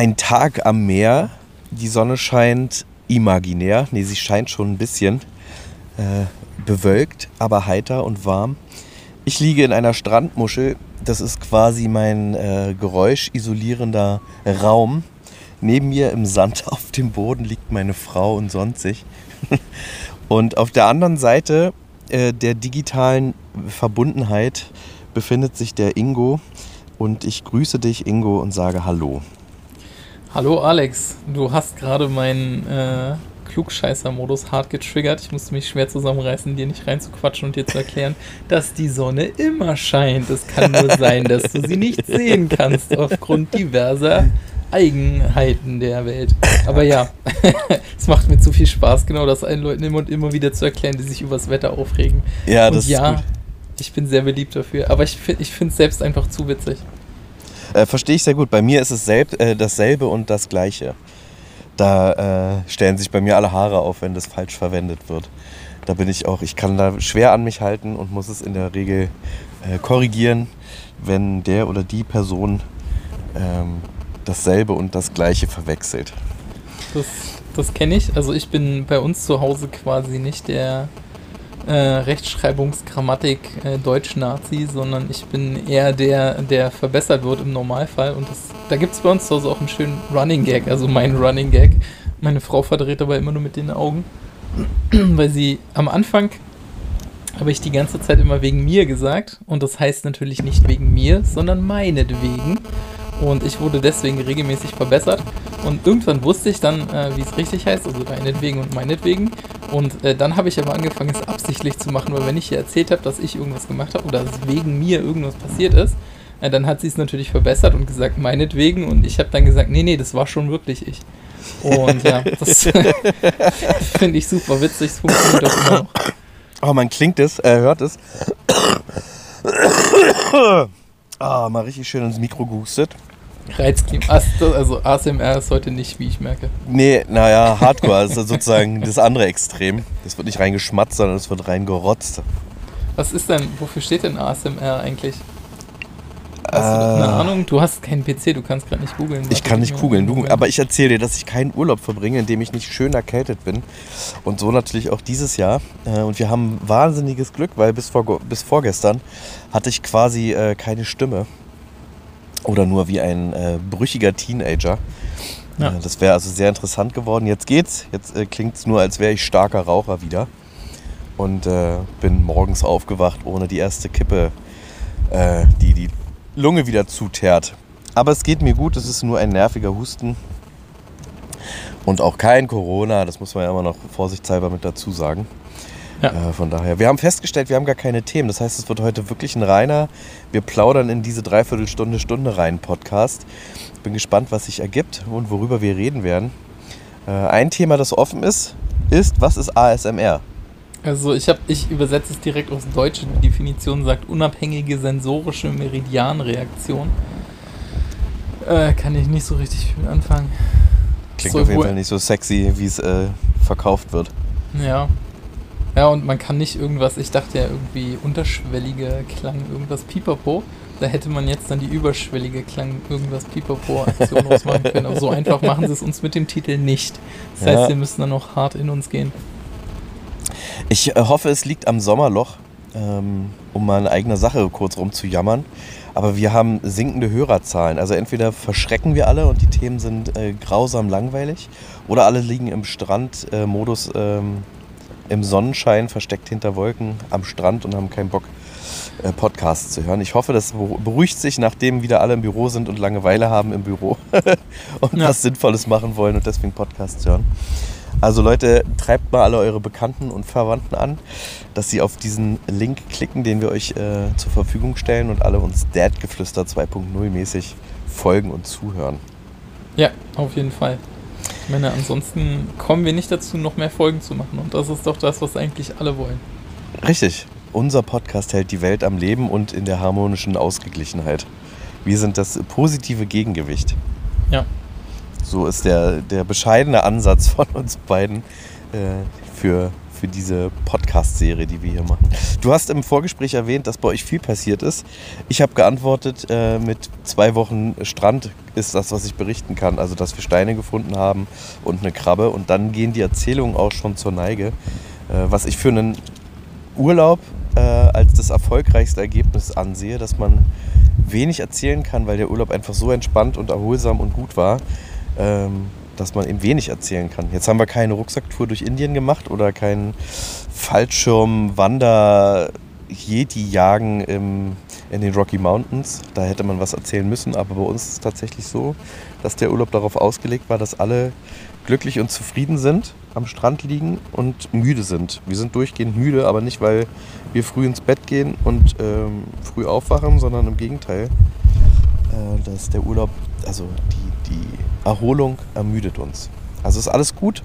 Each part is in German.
Ein Tag am Meer, die Sonne scheint imaginär, nee, sie scheint schon ein bisschen äh, bewölkt, aber heiter und warm. Ich liege in einer Strandmuschel, das ist quasi mein äh, geräuschisolierender Raum. Neben mir im Sand auf dem Boden liegt meine Frau und sonstig. und auf der anderen Seite äh, der digitalen Verbundenheit befindet sich der Ingo. Und ich grüße dich, Ingo, und sage Hallo. Hallo Alex, du hast gerade meinen äh, Klugscheißer-Modus hart getriggert. Ich musste mich schwer zusammenreißen, dir nicht reinzuquatschen und dir zu erklären, dass die Sonne immer scheint. Es kann nur sein, dass du sie nicht sehen kannst aufgrund diverser Eigenheiten der Welt. Aber ja, es macht mir zu viel Spaß, genau das allen Leuten immer und immer wieder zu erklären, die sich übers Wetter aufregen. Ja, und das ja, ist gut. ich bin sehr beliebt dafür. Aber ich finde es ich selbst einfach zu witzig. Äh, Verstehe ich sehr gut. Bei mir ist es selb, äh, dasselbe und das Gleiche. Da äh, stellen sich bei mir alle Haare auf, wenn das falsch verwendet wird. Da bin ich auch, ich kann da schwer an mich halten und muss es in der Regel äh, korrigieren, wenn der oder die Person ähm, dasselbe und das Gleiche verwechselt. Das, das kenne ich. Also ich bin bei uns zu Hause quasi nicht der äh, Rechtschreibungsgrammatik äh, Deutsch-Nazi, sondern ich bin eher der, der verbessert wird im Normalfall. Und das, da gibt es bei uns zu Hause auch einen schönen Running Gag, also mein Running Gag. Meine Frau verdreht dabei immer nur mit den Augen, weil sie am Anfang habe ich die ganze Zeit immer wegen mir gesagt. Und das heißt natürlich nicht wegen mir, sondern meinetwegen. Und ich wurde deswegen regelmäßig verbessert. Und irgendwann wusste ich dann, äh, wie es richtig heißt, also deinetwegen und meinetwegen. Und äh, dann habe ich aber angefangen, es absichtlich zu machen, weil wenn ich ihr erzählt habe, dass ich irgendwas gemacht habe oder dass wegen mir irgendwas passiert ist, äh, dann hat sie es natürlich verbessert und gesagt, meinetwegen. Und ich habe dann gesagt, nee, nee, das war schon wirklich ich. Und ja, das finde ich super witzig. Es funktioniert auch immer noch. Oh, man klingt es, äh, hört es. Ah, mal richtig schön ins Mikro gehustet. Reizklima. Also ASMR ist heute nicht, wie ich merke. Nee, naja, Hardcore ist sozusagen das andere Extrem. Das wird nicht reingeschmatzt, sondern es wird reingerotzt. Was ist denn, wofür steht denn ASMR eigentlich? Hast du eine Ahnung? Du hast keinen PC, du kannst gerade nicht googeln. Ich kann nicht googeln, du, aber ich erzähle dir, dass ich keinen Urlaub verbringe, in dem ich nicht schön erkältet bin. Und so natürlich auch dieses Jahr. Äh, Und wir haben wahnsinniges Glück, weil bis, vor, bis vorgestern hatte ich quasi äh, keine Stimme. Oder nur wie ein äh, brüchiger Teenager. Ja. Äh, Das wäre also sehr interessant geworden. Jetzt geht's. Jetzt äh, klingt es nur, als wäre ich starker Raucher wieder. Und äh, bin morgens aufgewacht ohne die erste Kippe, äh, die die Lunge wieder zuteert. Aber es geht mir gut, es ist nur ein nerviger Husten. Und auch kein Corona, das muss man ja immer noch vorsichtshalber mit dazu sagen. Ja. Äh, von daher, wir haben festgestellt, wir haben gar keine Themen. Das heißt, es wird heute wirklich ein reiner, wir plaudern in diese Dreiviertelstunde, Stunde rein Podcast. Bin gespannt, was sich ergibt und worüber wir reden werden. Äh, ein Thema, das offen ist, ist, was ist ASMR? Also ich habe, ich übersetze es direkt aus Deutsch. Die Definition sagt unabhängige sensorische Meridianreaktion. Äh, kann ich nicht so richtig viel anfangen. Klingt Soll auf jeden Fall nicht so sexy, wie es äh, verkauft wird. Ja. Ja, und man kann nicht irgendwas, ich dachte ja irgendwie unterschwellige Klang, irgendwas Pipapo. Da hätte man jetzt dann die überschwellige Klang, irgendwas Pipapo-Aktion rausmachen können. Aber so einfach machen sie es uns mit dem Titel nicht. Das heißt, Ja. wir müssen dann noch hart in uns gehen. Ich äh, hoffe, es liegt am Sommerloch, ähm, um mal in eigener Sache kurz rumzujammern. Aber wir haben sinkende Hörerzahlen. Also entweder verschrecken wir alle und die Themen sind äh, grausam langweilig oder alle liegen im Strandmodus ähm, im Sonnenschein, versteckt hinter Wolken am Strand und haben keinen Bock, äh, Podcasts zu hören. Ich hoffe, das beru- beruhigt sich, nachdem wieder alle im Büro sind und Langeweile haben im Büro und Ja. was Sinnvolles machen wollen und deswegen Podcasts hören. Also Leute, treibt mal alle eure Bekannten und Verwandten an, dass sie auf diesen Link klicken, den wir euch äh, zur Verfügung stellen und alle uns Dad-Geflüster 2.0 mäßig folgen und zuhören. Ja, auf jeden Fall. Ich meine, ansonsten kommen wir nicht dazu, noch mehr Folgen zu machen. Und das ist doch das, was eigentlich alle wollen. Richtig, unser Podcast hält die Welt am Leben und in der harmonischen Ausgeglichenheit. Wir sind das positive Gegengewicht. Ja. So ist der, der bescheidene Ansatz von uns beiden äh, für, für diese Podcast-Serie, die wir hier machen. Du hast im Vorgespräch erwähnt, dass bei euch viel passiert ist. Ich habe geantwortet, äh, mit zwei Wochen Strand ist das, was ich berichten kann. Also, dass wir Steine gefunden haben und eine Krabbe. Und dann gehen die Erzählungen auch schon zur Neige. Äh, was ich für einen Urlaub äh, als das erfolgreichste Ergebnis ansehe, dass man wenig erzählen kann, weil der Urlaub einfach so entspannt und erholsam und gut war. Ähm, dass man eben wenig erzählen kann. Jetzt haben wir keine Rucksacktour durch Indien gemacht oder keinen Fallschirm-Wander- Yeti-Jagen in den Rocky Mountains. Da hätte man was erzählen müssen, aber bei uns ist es tatsächlich so, dass der Urlaub darauf ausgelegt war, dass alle glücklich und zufrieden sind, am Strand liegen und müde sind. Wir sind durchgehend müde, aber nicht, weil wir früh ins Bett gehen und ähm, früh aufwachen, sondern im Gegenteil, äh, dass der Urlaub, also die, die Erholung ermüdet uns. Also ist alles gut,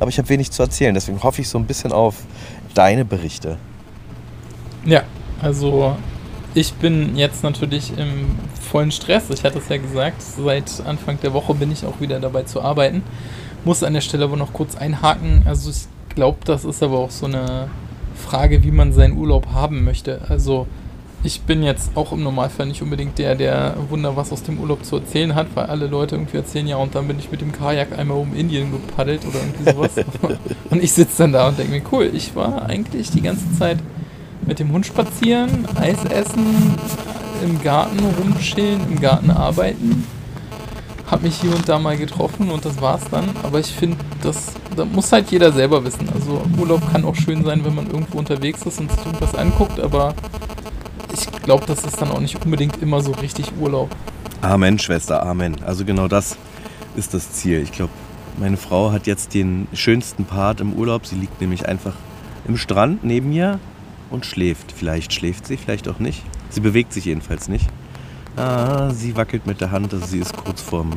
aber ich habe wenig zu erzählen. Deswegen hoffe ich so ein bisschen auf deine Berichte. Ja, also ich bin jetzt natürlich im vollen Stress. Ich hatte es ja gesagt, seit Anfang der Woche bin ich auch wieder dabei zu arbeiten. Muss an der Stelle aber noch kurz einhaken. Also ich glaube, das ist aber auch so eine Frage, wie man seinen Urlaub haben möchte. Also ich bin jetzt auch im Normalfall nicht unbedingt der, der Wunder was aus dem Urlaub zu erzählen hat, weil alle Leute irgendwie erzählen, ja, und dann bin ich mit dem Kajak einmal um Indien gepaddelt oder irgendwie sowas. und ich sitze dann da und denke mir, cool, ich war eigentlich die ganze Zeit mit dem Hund spazieren, Eis essen, im Garten rumchillen, im Garten arbeiten. Hab mich hier und da mal getroffen und das war's dann. Aber ich finde, das, das muss halt jeder selber wissen. Also Urlaub kann auch schön sein, wenn man irgendwo unterwegs ist und sich irgendwas anguckt, aber ich glaube, das ist dann auch nicht unbedingt immer so richtig Urlaub. Amen, Schwester, Amen. Also genau das ist das Ziel. Ich glaube, meine Frau hat jetzt den schönsten Part im Urlaub. Sie liegt nämlich einfach im Strand neben mir und schläft. Vielleicht schläft sie, vielleicht auch nicht. Sie bewegt sich jedenfalls nicht. Ah, sie wackelt mit der Hand, also sie ist kurz vorm.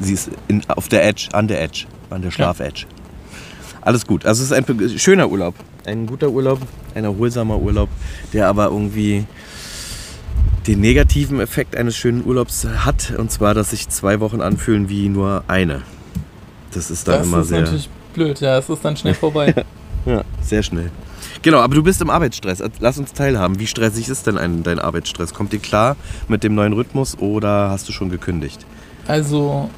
Sie ist in, auf der Edge, an der Edge, an der Schlaf-Edge. Ja. Alles gut. Also es ist ein schöner Urlaub. Ein guter Urlaub, ein erholsamer Urlaub, der aber irgendwie den negativen Effekt eines schönen Urlaubs hat. Und zwar, dass sich zwei Wochen anfühlen wie nur eine. Das ist dann das immer sehr. Das ist natürlich blöd, ja. Es ist dann schnell vorbei. ja, sehr schnell. Genau, aber du bist im Arbeitsstress. Lass uns teilhaben. Wie stressig ist denn ein, dein Arbeitsstress? Kommt dir klar mit dem neuen Rhythmus oder hast du schon gekündigt? Also,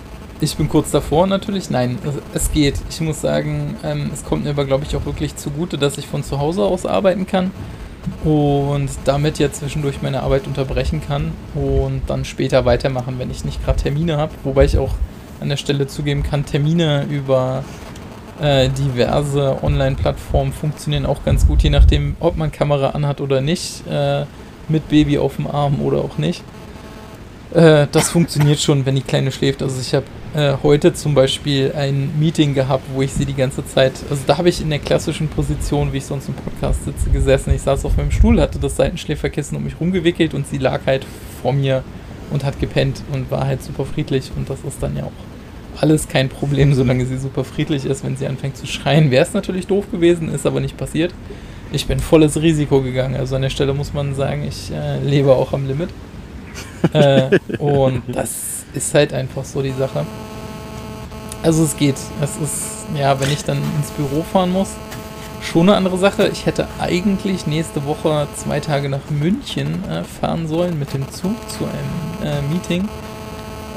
ich bin kurz davor natürlich. Nein, es geht. Ich muss sagen, ähm, es kommt mir aber, glaube ich, auch wirklich zugute, dass ich von zu Hause aus arbeiten kann und damit ja zwischendurch meine Arbeit unterbrechen kann und dann später weitermachen, wenn ich nicht gerade Termine habe. Wobei ich auch an der Stelle zugeben kann, Termine über äh, diverse Online-Plattformen funktionieren auch ganz gut, je nachdem, ob man Kamera anhat oder nicht, äh, mit Baby auf dem Arm oder auch nicht. Äh, das funktioniert schon, wenn die Kleine schläft. Also ich habe äh, heute zum Beispiel ein Meeting gehabt, wo ich sie die ganze Zeit, also da habe ich in der klassischen Position, wie ich sonst im Podcast sitze, gesessen. Ich saß auf meinem Stuhl, hatte das Seitenschläferkissen um mich rumgewickelt und sie lag halt vor mir und hat gepennt und war halt super friedlich und das ist dann ja auch alles kein Problem, solange sie super friedlich ist. Wenn sie anfängt zu schreien, wäre es natürlich doof gewesen, ist aber nicht passiert. Ich bin volles Risiko gegangen. Also an der Stelle muss man sagen, ich äh, lebe auch am Limit. Äh, und das ist halt einfach so die Sache. Also es geht. Es ist, ja, wenn ich dann ins Büro fahren muss, schon eine andere Sache. Ich hätte eigentlich nächste Woche zwei Tage nach München äh, fahren sollen mit dem Zug zu einem äh, Meeting.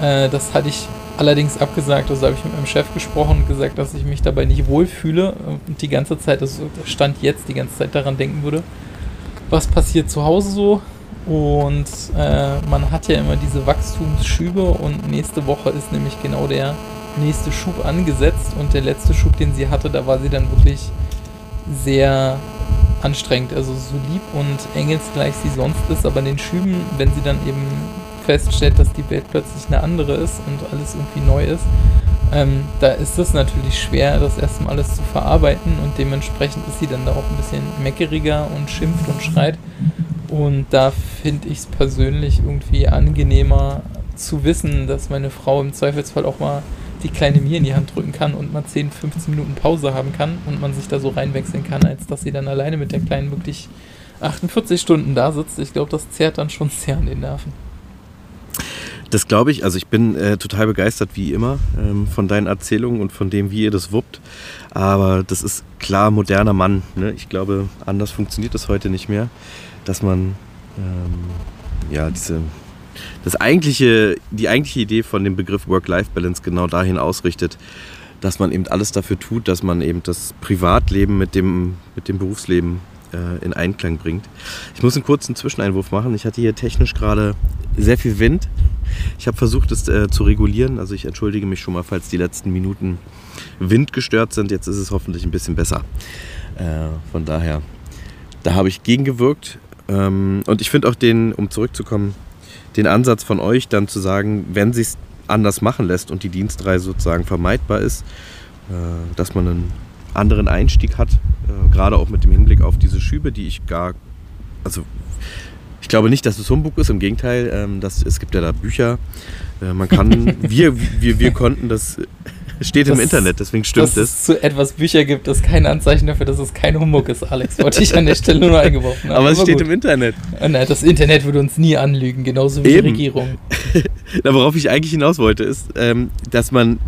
Äh, das hatte ich allerdings abgesagt. Also habe ich mit meinem Chef gesprochen und gesagt, dass ich mich dabei nicht wohlfühle und die ganze Zeit, also Stand jetzt, die ganze Zeit daran denken würde, was passiert zu Hause so, und äh, man hat ja immer diese Wachstumsschübe und nächste Woche ist nämlich genau der nächste Schub angesetzt und der letzte Schub, den sie hatte, da war sie dann wirklich sehr anstrengend. Also so lieb und engelsgleich sie sonst ist, aber in den Schüben, wenn sie dann eben feststellt, dass die Welt plötzlich eine andere ist und alles irgendwie neu ist, ähm, da ist es natürlich schwer, das erstmal alles zu verarbeiten und dementsprechend ist sie dann da auch ein bisschen meckeriger und schimpft und schreit. Und da finde ich es persönlich irgendwie angenehmer zu wissen, dass meine Frau im Zweifelsfall auch mal die kleine mir in die Hand drücken kann und mal 10, 15 Minuten Pause haben kann und man sich da so reinwechseln kann, als dass sie dann alleine mit der Kleinen wirklich 48 Stunden da sitzt. Ich glaube, das zehrt dann schon sehr an den Nerven. Das glaube ich. Also ich bin äh, total begeistert, wie immer, ähm, von deinen Erzählungen und von dem, wie ihr das wuppt. Aber das ist klar moderner Mann. Ne? Ich glaube, anders funktioniert das heute nicht mehr, dass man ähm, ja diese das eigentliche, die eigentliche Idee von dem Begriff Work-Life-Balance genau dahin ausrichtet, dass man eben alles dafür tut, dass man eben das Privatleben mit dem, mit dem Berufsleben äh, in Einklang bringt. Ich muss einen kurzen Zwischeneinwurf machen. Ich hatte hier technisch gerade sehr viel Wind. Ich habe versucht, es äh, zu regulieren. Also ich entschuldige mich schon mal, falls die letzten Minuten windgestört sind. Jetzt ist es hoffentlich ein bisschen besser. Äh, von daher, da habe ich gegengewirkt. Ähm, und ich finde auch den, um zurückzukommen, den Ansatz von euch dann zu sagen, wenn sich anders machen lässt und die Dienstreise sozusagen vermeidbar ist, äh, dass man einen anderen Einstieg hat, äh, gerade auch mit dem Hinblick auf diese Schübe, die ich gar, also ich glaube nicht, dass es Humbug ist, im Gegenteil, ähm, das, es gibt ja da Bücher, äh, man kann, wir, wir, wir konnten das Steht das, im Internet, deswegen stimmt es. Dass es zu etwas Bücher gibt, das kein Anzeichen dafür, dass es kein Humbug ist, Alex. Wollte ich an der Stelle nur eingeworfen haben. Aber es steht gut. im Internet. Nein, das Internet würde uns nie anlügen, genauso wie Eben. die Regierung. Na, worauf ich eigentlich hinaus wollte, ist, ähm, dass man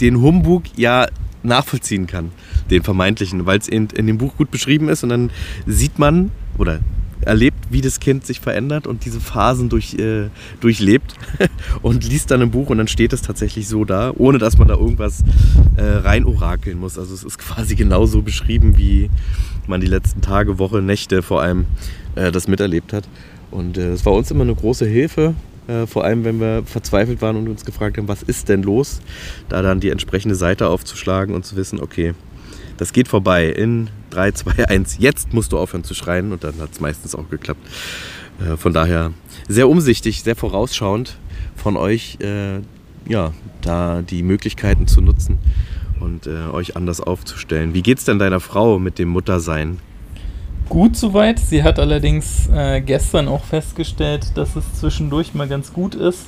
den Humbug ja nachvollziehen kann, den vermeintlichen, weil es in, in dem Buch gut beschrieben ist und dann sieht man, oder erlebt, wie das Kind sich verändert und diese Phasen durch, äh, durchlebt und liest dann ein Buch und dann steht es tatsächlich so da, ohne dass man da irgendwas äh, rein orakeln muss. Also es ist quasi genauso beschrieben, wie man die letzten Tage, Woche, Nächte vor allem äh, das miterlebt hat. Und es äh, war uns immer eine große Hilfe, äh, vor allem wenn wir verzweifelt waren und uns gefragt haben, was ist denn los, da dann die entsprechende Seite aufzuschlagen und zu wissen, okay, das geht vorbei in 3, 2, 1. Jetzt musst du aufhören zu schreien und dann hat es meistens auch geklappt. Äh, von daher sehr umsichtig, sehr vorausschauend von euch, äh, ja, da die Möglichkeiten zu nutzen und äh, euch anders aufzustellen. Wie geht es denn deiner Frau mit dem Muttersein? Gut soweit. Sie hat allerdings äh, gestern auch festgestellt, dass es zwischendurch mal ganz gut ist,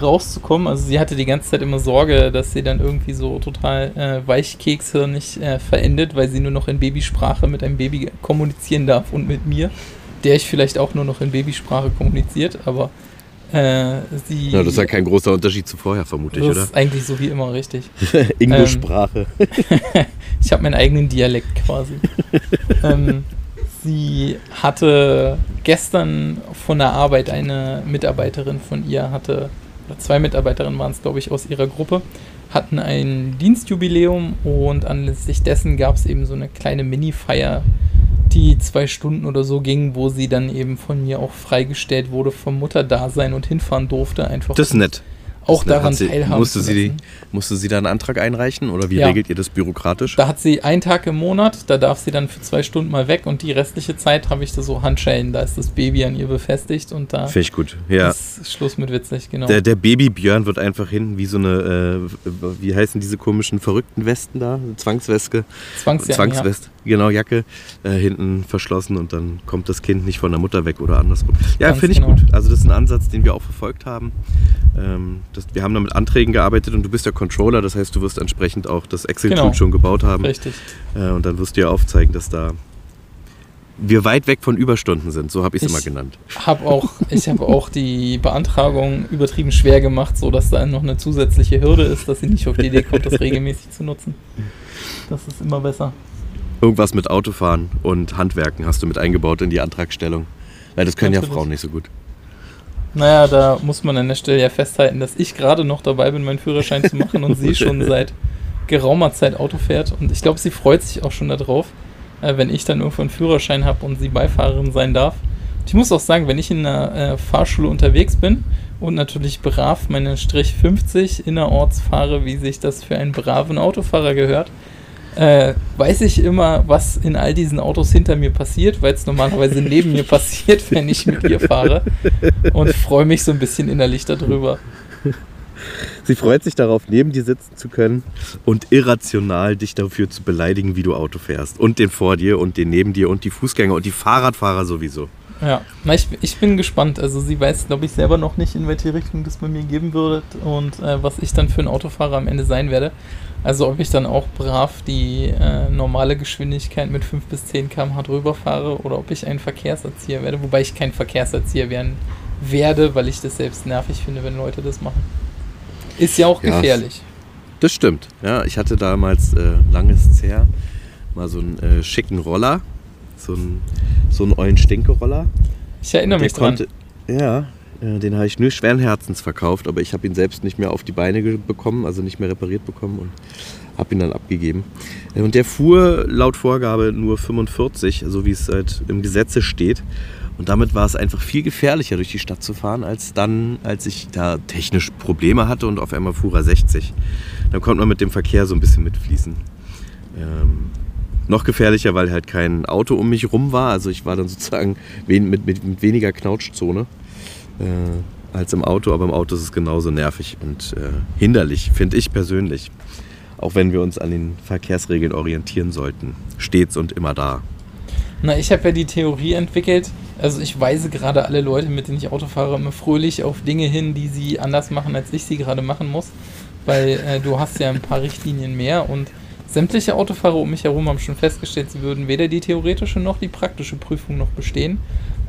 rauszukommen. Also sie hatte die ganze Zeit immer Sorge, dass sie dann irgendwie so total äh, Weichkekse nicht äh, verendet, weil sie nur noch in Babysprache mit einem Baby kommunizieren darf und mit mir, der ich vielleicht auch nur noch in Babysprache kommuniziert, aber äh, sie. Ja, das ist ja kein großer Unterschied zu vorher, vermute ich, oder? Das ist eigentlich so wie immer richtig. Englischsprache. Ähm, ich habe meinen eigenen Dialekt quasi. ähm, sie hatte gestern von der Arbeit eine Mitarbeiterin von ihr hatte oder zwei Mitarbeiterinnen waren es, glaube ich, aus ihrer Gruppe, hatten ein Dienstjubiläum und anlässlich dessen gab es eben so eine kleine Mini-Feier, die zwei Stunden oder so ging, wo sie dann eben von mir auch freigestellt wurde vom Mutterdasein und hinfahren durfte. Einfach das ist nett auch daran sie, teilhaben musste sie, musste sie da einen Antrag einreichen oder wie ja. regelt ihr das bürokratisch? Da hat sie einen Tag im Monat, da darf sie dann für zwei Stunden mal weg und die restliche Zeit habe ich da so Handschellen, da ist das Baby an ihr befestigt und da Finde ich gut, ja. ist Schluss mit witzig, genau. Der, der Baby-Björn wird einfach hinten wie so eine, äh, wie heißen diese komischen verrückten Westen da? Zwangsweste. Zwangsjacken, Zwangsweste, ja. genau, Jacke, äh, hinten verschlossen und dann kommt das Kind nicht von der Mutter weg oder andersrum. Ja, finde ich genau. gut. Also das ist ein Ansatz, den wir auch verfolgt haben. Ähm, das, wir haben da mit Anträgen gearbeitet und du bist ja Controller, das heißt, du wirst entsprechend auch das Excel-Tool genau. schon gebaut haben. Richtig. Äh, und dann wirst du ja aufzeigen, dass da wir weit weg von Überstunden sind, so habe ich es immer genannt. Hab auch, ich habe auch die Beantragung übertrieben schwer gemacht, sodass da noch eine zusätzliche Hürde ist, dass sie nicht auf die Idee kommt, das regelmäßig zu nutzen. Das ist immer besser. Irgendwas mit Autofahren und Handwerken hast du mit eingebaut in die Antragstellung. Weil das können Natürlich. ja Frauen nicht so gut. Naja, da muss man an der Stelle ja festhalten, dass ich gerade noch dabei bin, meinen Führerschein zu machen und sie schon seit geraumer Zeit Auto fährt. Und ich glaube, sie freut sich auch schon darauf, äh, wenn ich dann irgendwo einen Führerschein habe und sie Beifahrerin sein darf. ich muss auch sagen, wenn ich in einer äh, Fahrschule unterwegs bin und natürlich brav meine Strich 50 innerorts fahre, wie sich das für einen braven Autofahrer gehört, äh, weiß ich immer, was in all diesen Autos hinter mir passiert, weil es normalerweise neben mir passiert, wenn ich mit ihr fahre. Und freue mich so ein bisschen innerlich darüber. Sie freut sich darauf, neben dir sitzen zu können und irrational dich dafür zu beleidigen, wie du Auto fährst. Und den vor dir und den neben dir und die Fußgänger und die Fahrradfahrer sowieso. Ja, na, ich, ich bin gespannt. Also sie weiß, glaube ich, selber noch nicht, in welche Richtung das bei mir geben würde und äh, was ich dann für ein Autofahrer am Ende sein werde. Also ob ich dann auch brav die äh, normale Geschwindigkeit mit 5 bis 10 km/h drüber fahre oder ob ich ein Verkehrserzieher werde, wobei ich kein Verkehrserzieher werden werde, weil ich das selbst nervig finde, wenn Leute das machen. Ist ja auch gefährlich. Das stimmt. Ja, ich hatte damals äh, langes her mal so einen äh, schicken Roller, so einen, so einen Eulen-Stinke-Roller. Ich erinnere mich dran. Konnte, ja, den habe ich nur schweren Herzens verkauft, aber ich habe ihn selbst nicht mehr auf die Beine bekommen, also nicht mehr repariert bekommen und habe ihn dann abgegeben. Äh, und der fuhr laut Vorgabe nur 45, so wie es halt im Gesetze steht. Und damit war es einfach viel gefährlicher, durch die Stadt zu fahren, als dann, als ich da technisch Probleme hatte und auf einmal fuhr er 60. Dann konnte man mit dem Verkehr so ein bisschen mitfließen. Ähm, noch gefährlicher, weil halt kein Auto um mich rum war. Also ich war dann sozusagen mit, mit, mit weniger Knautschzone äh, als im Auto. Aber im Auto ist es genauso nervig und äh, hinderlich, finde ich persönlich. Auch wenn wir uns an den Verkehrsregeln orientieren sollten. Stets und immer da. Na, ich habe ja die Theorie entwickelt. Also ich weise gerade alle Leute, mit denen ich Auto fahre, immer fröhlich auf Dinge hin, die sie anders machen, als ich sie gerade machen muss. Weil äh, du hast ja ein paar Richtlinien mehr und sämtliche Autofahrer um mich herum haben schon festgestellt, sie würden weder die theoretische noch die praktische Prüfung noch bestehen.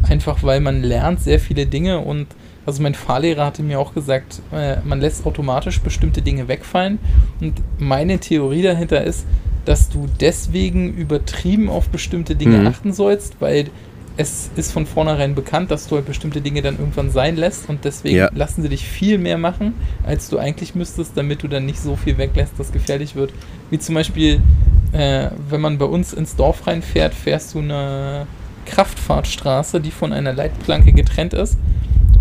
Einfach weil man lernt sehr viele Dinge und also mein Fahrlehrer hatte mir auch gesagt, äh, man lässt automatisch bestimmte Dinge wegfallen. Und meine Theorie dahinter ist, dass du deswegen übertrieben auf bestimmte Dinge mhm. achten sollst, weil es ist von vornherein bekannt, dass du halt bestimmte Dinge dann irgendwann sein lässt und deswegen ja. lassen sie dich viel mehr machen, als du eigentlich müsstest, damit du dann nicht so viel weglässt, dass gefährlich wird. Wie zum Beispiel, äh, wenn man bei uns ins Dorf reinfährt, fährst du eine Kraftfahrtstraße, die von einer Leitplanke getrennt ist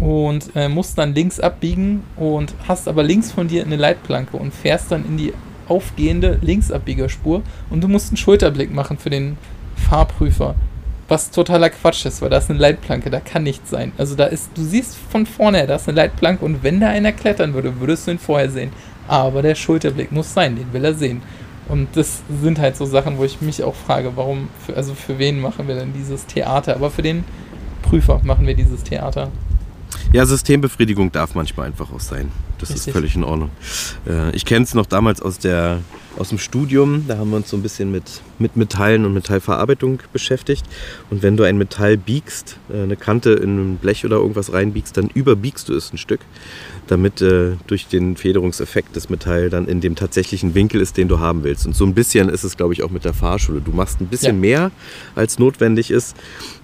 und äh, musst dann links abbiegen und hast aber links von dir eine Leitplanke und fährst dann in die aufgehende Linksabbiegerspur und du musst einen Schulterblick machen für den Fahrprüfer. Was totaler Quatsch ist, weil da ist eine Leitplanke, da kann nichts sein. Also da ist, du siehst von vorne da ist eine Leitplanke und wenn da einer klettern würde, würdest du ihn vorher sehen. Aber der Schulterblick muss sein, den will er sehen. Und das sind halt so Sachen, wo ich mich auch frage, warum, für, also für wen machen wir denn dieses Theater? Aber für den Prüfer machen wir dieses Theater. Ja, Systembefriedigung darf manchmal einfach auch sein. Das Richtig. ist völlig in Ordnung. Äh, ich kenne es noch damals aus, der, aus dem Studium. Da haben wir uns so ein bisschen mit, mit Metallen und Metallverarbeitung beschäftigt. Und wenn du ein Metall biegst, äh, eine Kante in ein Blech oder irgendwas reinbiegst, dann überbiegst du es ein Stück damit äh, durch den Federungseffekt das Metall dann in dem tatsächlichen Winkel ist, den du haben willst. Und so ein bisschen ist es, glaube ich, auch mit der Fahrschule. Du machst ein bisschen ja. mehr, als notwendig ist,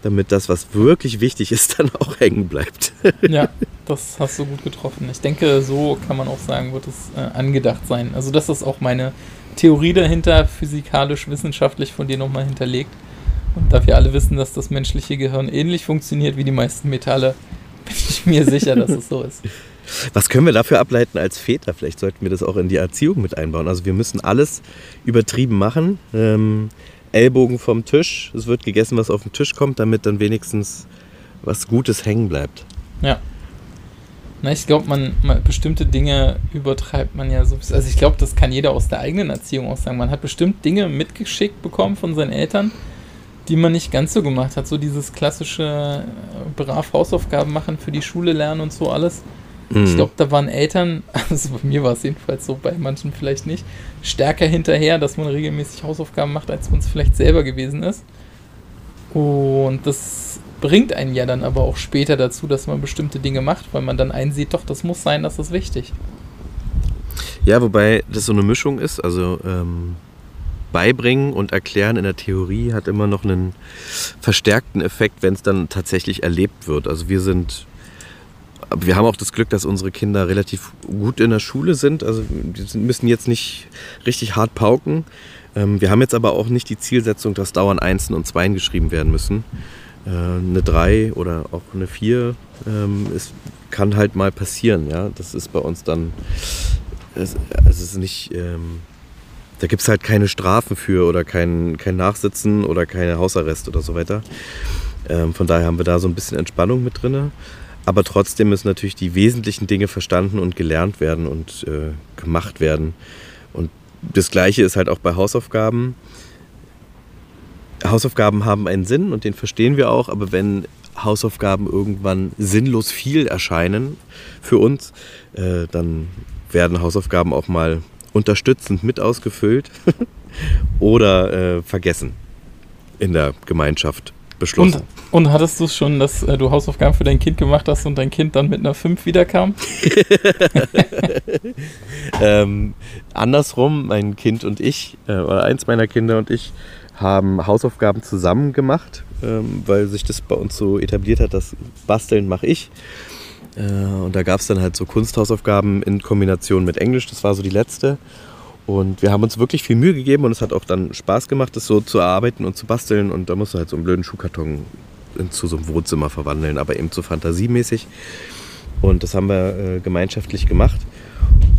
damit das, was wirklich wichtig ist, dann auch hängen bleibt. ja, das hast du gut getroffen. Ich denke, so kann man auch sagen, wird es äh, angedacht sein. Also das ist auch meine Theorie dahinter, physikalisch-wissenschaftlich von dir nochmal hinterlegt. Und da wir alle wissen, dass das menschliche Gehirn ähnlich funktioniert wie die meisten Metalle, bin ich mir sicher, dass es so ist. Was können wir dafür ableiten als Väter? Vielleicht sollten wir das auch in die Erziehung mit einbauen. Also wir müssen alles übertrieben machen. Ähm, Ellbogen vom Tisch, es wird gegessen, was auf den Tisch kommt, damit dann wenigstens was Gutes hängen bleibt. Ja. Na, ich glaube, man, man, bestimmte Dinge übertreibt man ja so. Also ich glaube, das kann jeder aus der eigenen Erziehung auch sagen. Man hat bestimmt Dinge mitgeschickt bekommen von seinen Eltern, die man nicht ganz so gemacht hat. So dieses klassische äh, brav Hausaufgaben machen für die Schule lernen und so alles. Mhm. Ich glaube, da waren Eltern, also bei mir war es jedenfalls so, bei manchen vielleicht nicht, stärker hinterher, dass man regelmäßig Hausaufgaben macht, als man es vielleicht selber gewesen ist. Und das bringt einen ja dann aber auch später dazu, dass man bestimmte Dinge macht, weil man dann einsieht, doch, das muss sein, das ist wichtig. Ja, wobei das so eine Mischung ist, also ähm, beibringen und erklären in der Theorie hat immer noch einen verstärkten Effekt, wenn es dann tatsächlich erlebt wird. Also wir sind wir haben auch das Glück, dass unsere Kinder relativ gut in der Schule sind. Also die müssen jetzt nicht richtig hart pauken. Ähm, wir haben jetzt aber auch nicht die Zielsetzung, dass dauernd Einsen und Zweien geschrieben werden müssen. Äh, eine Drei oder auch eine Vier ähm, es kann halt mal passieren. Ja? Das ist bei uns dann, es, es ist nicht, ähm, da gibt es halt keine Strafen für oder kein, kein Nachsitzen oder keine Hausarrest oder so weiter. von daher haben wir da so ein bisschen Entspannung mit drin. Aber trotzdem müssen natürlich die wesentlichen Dinge verstanden und gelernt werden und äh, gemacht werden. Und das Gleiche ist halt auch bei Hausaufgaben. Hausaufgaben haben einen Sinn und den verstehen wir auch, aber wenn Hausaufgaben irgendwann sinnlos viel erscheinen für uns, äh, dann werden Hausaufgaben auch mal unterstützend mit ausgefüllt oder äh, vergessen in der Gemeinschaft beschlossen. Und, und hattest du es schon, dass äh, du Hausaufgaben für dein Kind gemacht hast und dein Kind dann mit einer 5 wiederkam? ähm, andersrum, mein Kind und ich, äh, oder eins meiner Kinder und ich, haben Hausaufgaben zusammen gemacht, ähm, weil sich das bei uns so etabliert hat, das Basteln mache ich. Äh, und da gab es dann halt so Kunsthausaufgaben in Kombination mit Englisch, das war so die letzte. Und wir haben uns wirklich viel Mühe gegeben und es hat auch dann Spaß gemacht, das so zu erarbeiten und zu basteln. Und da musst du halt so einen blöden Schuhkarton zu so einem Wohnzimmer verwandeln, aber eben so fantasiemäßig. Und das haben wir äh, gemeinschaftlich gemacht.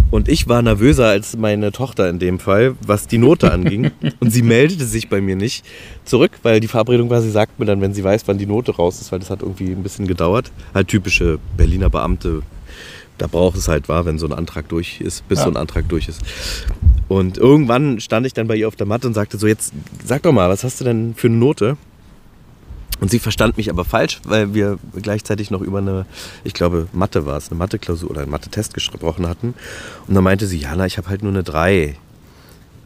Und ich war nervöser als meine Tochter in dem Fall, was die Note anging. Und sie meldete sich bei mir nicht zurück, weil die Verabredung war, sie sagt mir dann, wenn sie weiß, wann die Note raus ist, weil das hat irgendwie ein bisschen gedauert. Halt typische Berliner Beamte. Da braucht es halt, war, wenn so ein Antrag durch ist, bis ja. so ein Antrag durch ist. Und irgendwann stand ich dann bei ihr auf der Matte und sagte so, jetzt sag doch mal, was hast du denn für eine Note? Und sie verstand mich aber falsch, weil wir gleichzeitig noch über eine, ich glaube, Mathe war es, eine Mathe-Klausur oder einen Mathe-Test gesprochen hatten. Und dann meinte sie, Jana, ich habe halt nur eine 3.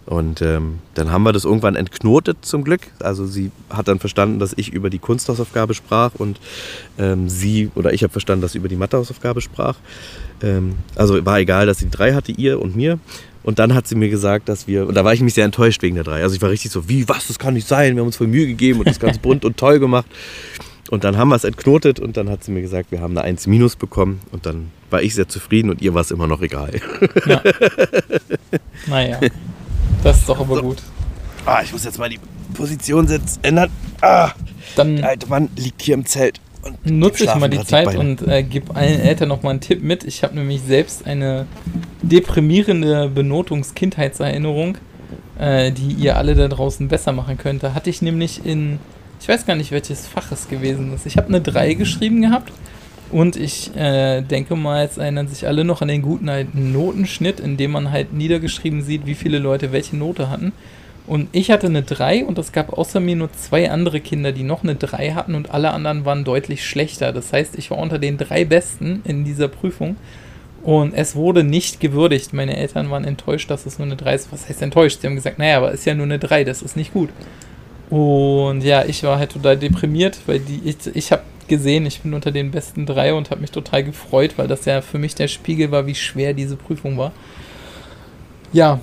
Und ähm, dann haben wir das irgendwann entknotet zum Glück. Also sie hat dann verstanden, dass ich über die Kunsthausaufgabe sprach und ähm, sie oder ich habe verstanden, dass sie über die Mathehausaufgabe sprach. Ähm, also war egal, dass sie die 3 hatte, ihr und mir. Und dann hat sie mir gesagt, dass wir, und da war ich mich sehr enttäuscht wegen der drei. Also ich war richtig so, wie, was, das kann nicht sein, wir haben uns voll Mühe gegeben und das ganz bunt und toll gemacht. Und dann haben wir es entknotet und dann hat sie mir gesagt, wir haben eine 1 minus bekommen und dann war ich sehr zufrieden und ihr war es immer noch egal. Ja. naja, das ist doch aber so. gut. Ah, ich muss jetzt mal die Position ändern. Ah, dann, der alte Mann liegt hier im Zelt. Nutze ich mal die Zeit und äh, gebe allen Eltern noch mal einen Tipp mit. Ich habe nämlich selbst eine deprimierende Benotungs-Kindheitserinnerung, äh, die ihr alle da draußen besser machen könnt. Da hatte ich nämlich in, ich weiß gar nicht, welches Fach es gewesen ist. Ich habe eine 3 geschrieben gehabt und ich äh, denke mal, jetzt erinnern sich alle noch an den guten alten Notenschnitt, in dem man halt niedergeschrieben sieht, wie viele Leute welche Note hatten. Und ich hatte eine 3 und es gab außer mir nur zwei andere Kinder, die noch eine 3 hatten und alle anderen waren deutlich schlechter. Das heißt, ich war unter den drei Besten in dieser Prüfung und es wurde nicht gewürdigt. Meine Eltern waren enttäuscht, dass es nur eine 3 ist. Was heißt enttäuscht? Sie haben gesagt, naja, aber ist ja nur eine 3, das ist nicht gut. Und ja, ich war halt total deprimiert, weil die, ich, ich habe gesehen, ich bin unter den besten drei und habe mich total gefreut, weil das ja für mich der Spiegel war, wie schwer diese Prüfung war. Ja,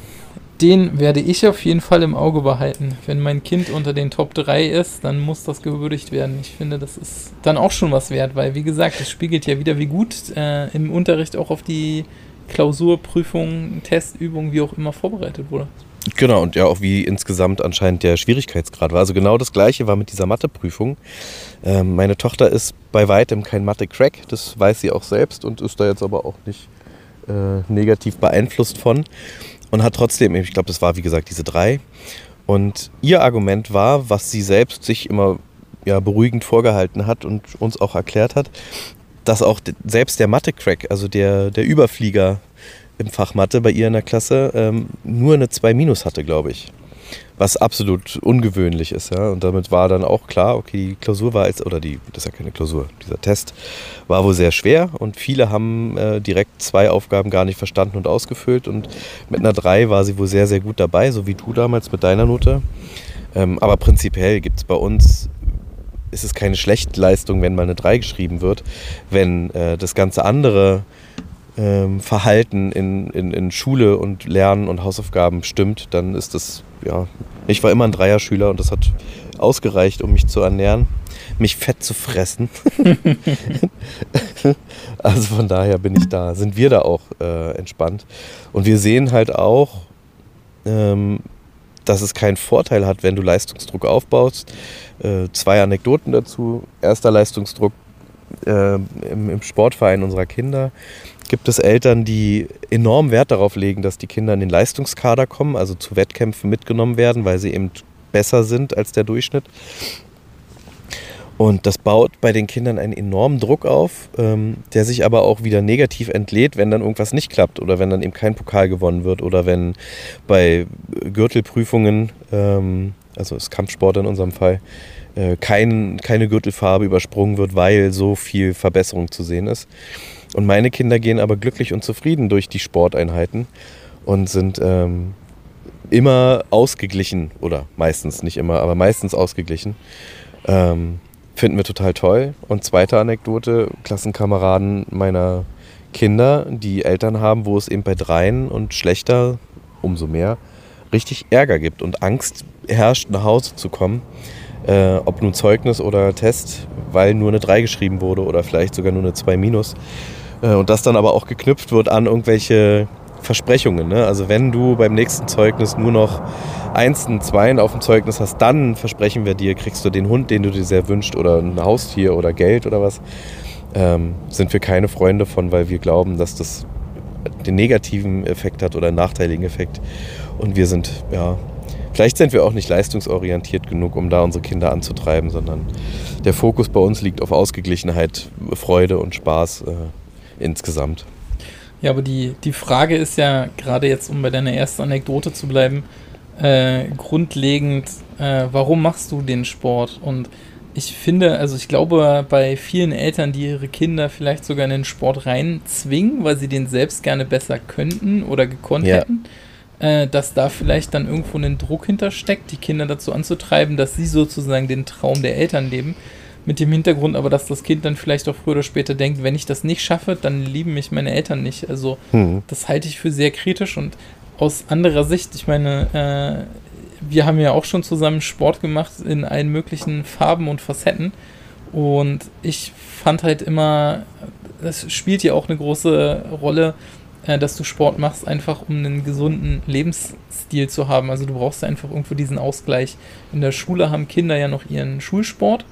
den werde ich auf jeden Fall im Auge behalten. Wenn mein Kind unter den Top 3 ist, dann muss das gewürdigt werden. Ich finde, das ist dann auch schon was wert, weil, wie gesagt, es spiegelt ja wieder, wie gut äh, im Unterricht auch auf die Klausurprüfung, Testübung, wie auch immer vorbereitet wurde. Genau, und ja auch wie insgesamt anscheinend der Schwierigkeitsgrad war. Also genau das gleiche war mit dieser Matheprüfung. Ähm, meine Tochter ist bei weitem kein Mathe-Crack, das weiß sie auch selbst und ist da jetzt aber auch nicht äh, negativ beeinflusst von und hat trotzdem, ich glaube, das war wie gesagt diese drei. Und ihr Argument war, was sie selbst sich immer ja, beruhigend vorgehalten hat und uns auch erklärt hat, dass auch selbst der Mathe-Crack, also der, der Überflieger im Fach Mathe bei ihr in der Klasse, ähm, nur eine 2 Minus hatte, glaube ich was absolut ungewöhnlich ist. Ja? Und damit war dann auch klar, okay, die Klausur war als, oder die, das ist ja keine Klausur, dieser Test war wohl sehr schwer und viele haben äh, direkt zwei Aufgaben gar nicht verstanden und ausgefüllt und mit einer 3 war sie wohl sehr, sehr gut dabei, so wie du damals mit deiner Note. Ähm, aber prinzipiell gibt es bei uns ist es keine schlechte Leistung, wenn mal eine 3 geschrieben wird, wenn äh, das ganze andere ähm, Verhalten in, in, in Schule und Lernen und Hausaufgaben stimmt, dann ist das ja, ich war immer ein Dreierschüler und das hat ausgereicht, um mich zu ernähren, mich fett zu fressen. also von daher bin ich da, sind wir da auch äh, entspannt. Und wir sehen halt auch, ähm, dass es keinen Vorteil hat, wenn du Leistungsdruck aufbaust. Äh, zwei Anekdoten dazu. Erster Leistungsdruck äh, im, im Sportverein unserer Kinder gibt es Eltern, die enorm Wert darauf legen, dass die Kinder in den Leistungskader kommen, also zu Wettkämpfen mitgenommen werden, weil sie eben besser sind als der Durchschnitt. Und das baut bei den Kindern einen enormen Druck auf, ähm, der sich aber auch wieder negativ entlädt, wenn dann irgendwas nicht klappt oder wenn dann eben kein Pokal gewonnen wird oder wenn bei Gürtelprüfungen, ähm, also das Kampfsport in unserem Fall, äh, kein, keine Gürtelfarbe übersprungen wird, weil so viel Verbesserung zu sehen ist. Und meine Kinder gehen aber glücklich und zufrieden durch die Sporteinheiten und sind ähm, immer ausgeglichen oder meistens nicht immer, aber meistens ausgeglichen. Ähm, finden wir total toll. Und zweite Anekdote, Klassenkameraden meiner Kinder, die Eltern haben, wo es eben bei dreien und schlechter, umso mehr, richtig Ärger gibt und Angst herrscht, nach Hause zu kommen. Äh, ob nun Zeugnis oder Test, weil nur eine 3 geschrieben wurde oder vielleicht sogar nur eine 2 minus. Äh, und das dann aber auch geknüpft wird an irgendwelche Versprechungen. Ne? Also wenn du beim nächsten Zeugnis nur noch Einsen, Zweien auf dem Zeugnis hast, dann versprechen wir dir, kriegst du den Hund, den du dir sehr wünschst oder ein Haustier oder Geld oder was. Ähm, sind wir keine Freunde von, weil wir glauben, dass das den negativen Effekt hat oder einen nachteiligen Effekt. Und wir sind, ja, vielleicht sind wir auch nicht leistungsorientiert genug, um da unsere Kinder anzutreiben, sondern der Fokus bei uns liegt auf Ausgeglichenheit, Freude und Spaß äh, insgesamt. Ja, aber die, die Frage ist ja, gerade jetzt, um bei deiner ersten Anekdote zu bleiben, äh, grundlegend, äh, warum machst du den Sport? Und ich finde, also ich glaube, bei vielen Eltern, die ihre Kinder vielleicht sogar in den Sport reinzwingen, weil sie den selbst gerne besser könnten oder gekonnt ja. hätten, äh, dass da vielleicht dann irgendwo ein Druck hintersteckt, die Kinder dazu anzutreiben, dass sie sozusagen den Traum der Eltern leben mit dem Hintergrund aber, dass das Kind dann vielleicht auch früher oder später denkt, wenn ich das nicht schaffe, dann lieben mich meine Eltern nicht. Also mhm. das halte ich für sehr kritisch und aus anderer Sicht, ich meine, äh, wir haben ja auch schon zusammen Sport gemacht in allen möglichen Farben und Facetten und ich fand halt immer, das spielt ja auch eine große Rolle, äh, dass du Sport machst, einfach um einen gesunden Lebensstil zu haben. Also du brauchst einfach irgendwo diesen Ausgleich. In der Schule haben Kinder ja noch ihren Schulsport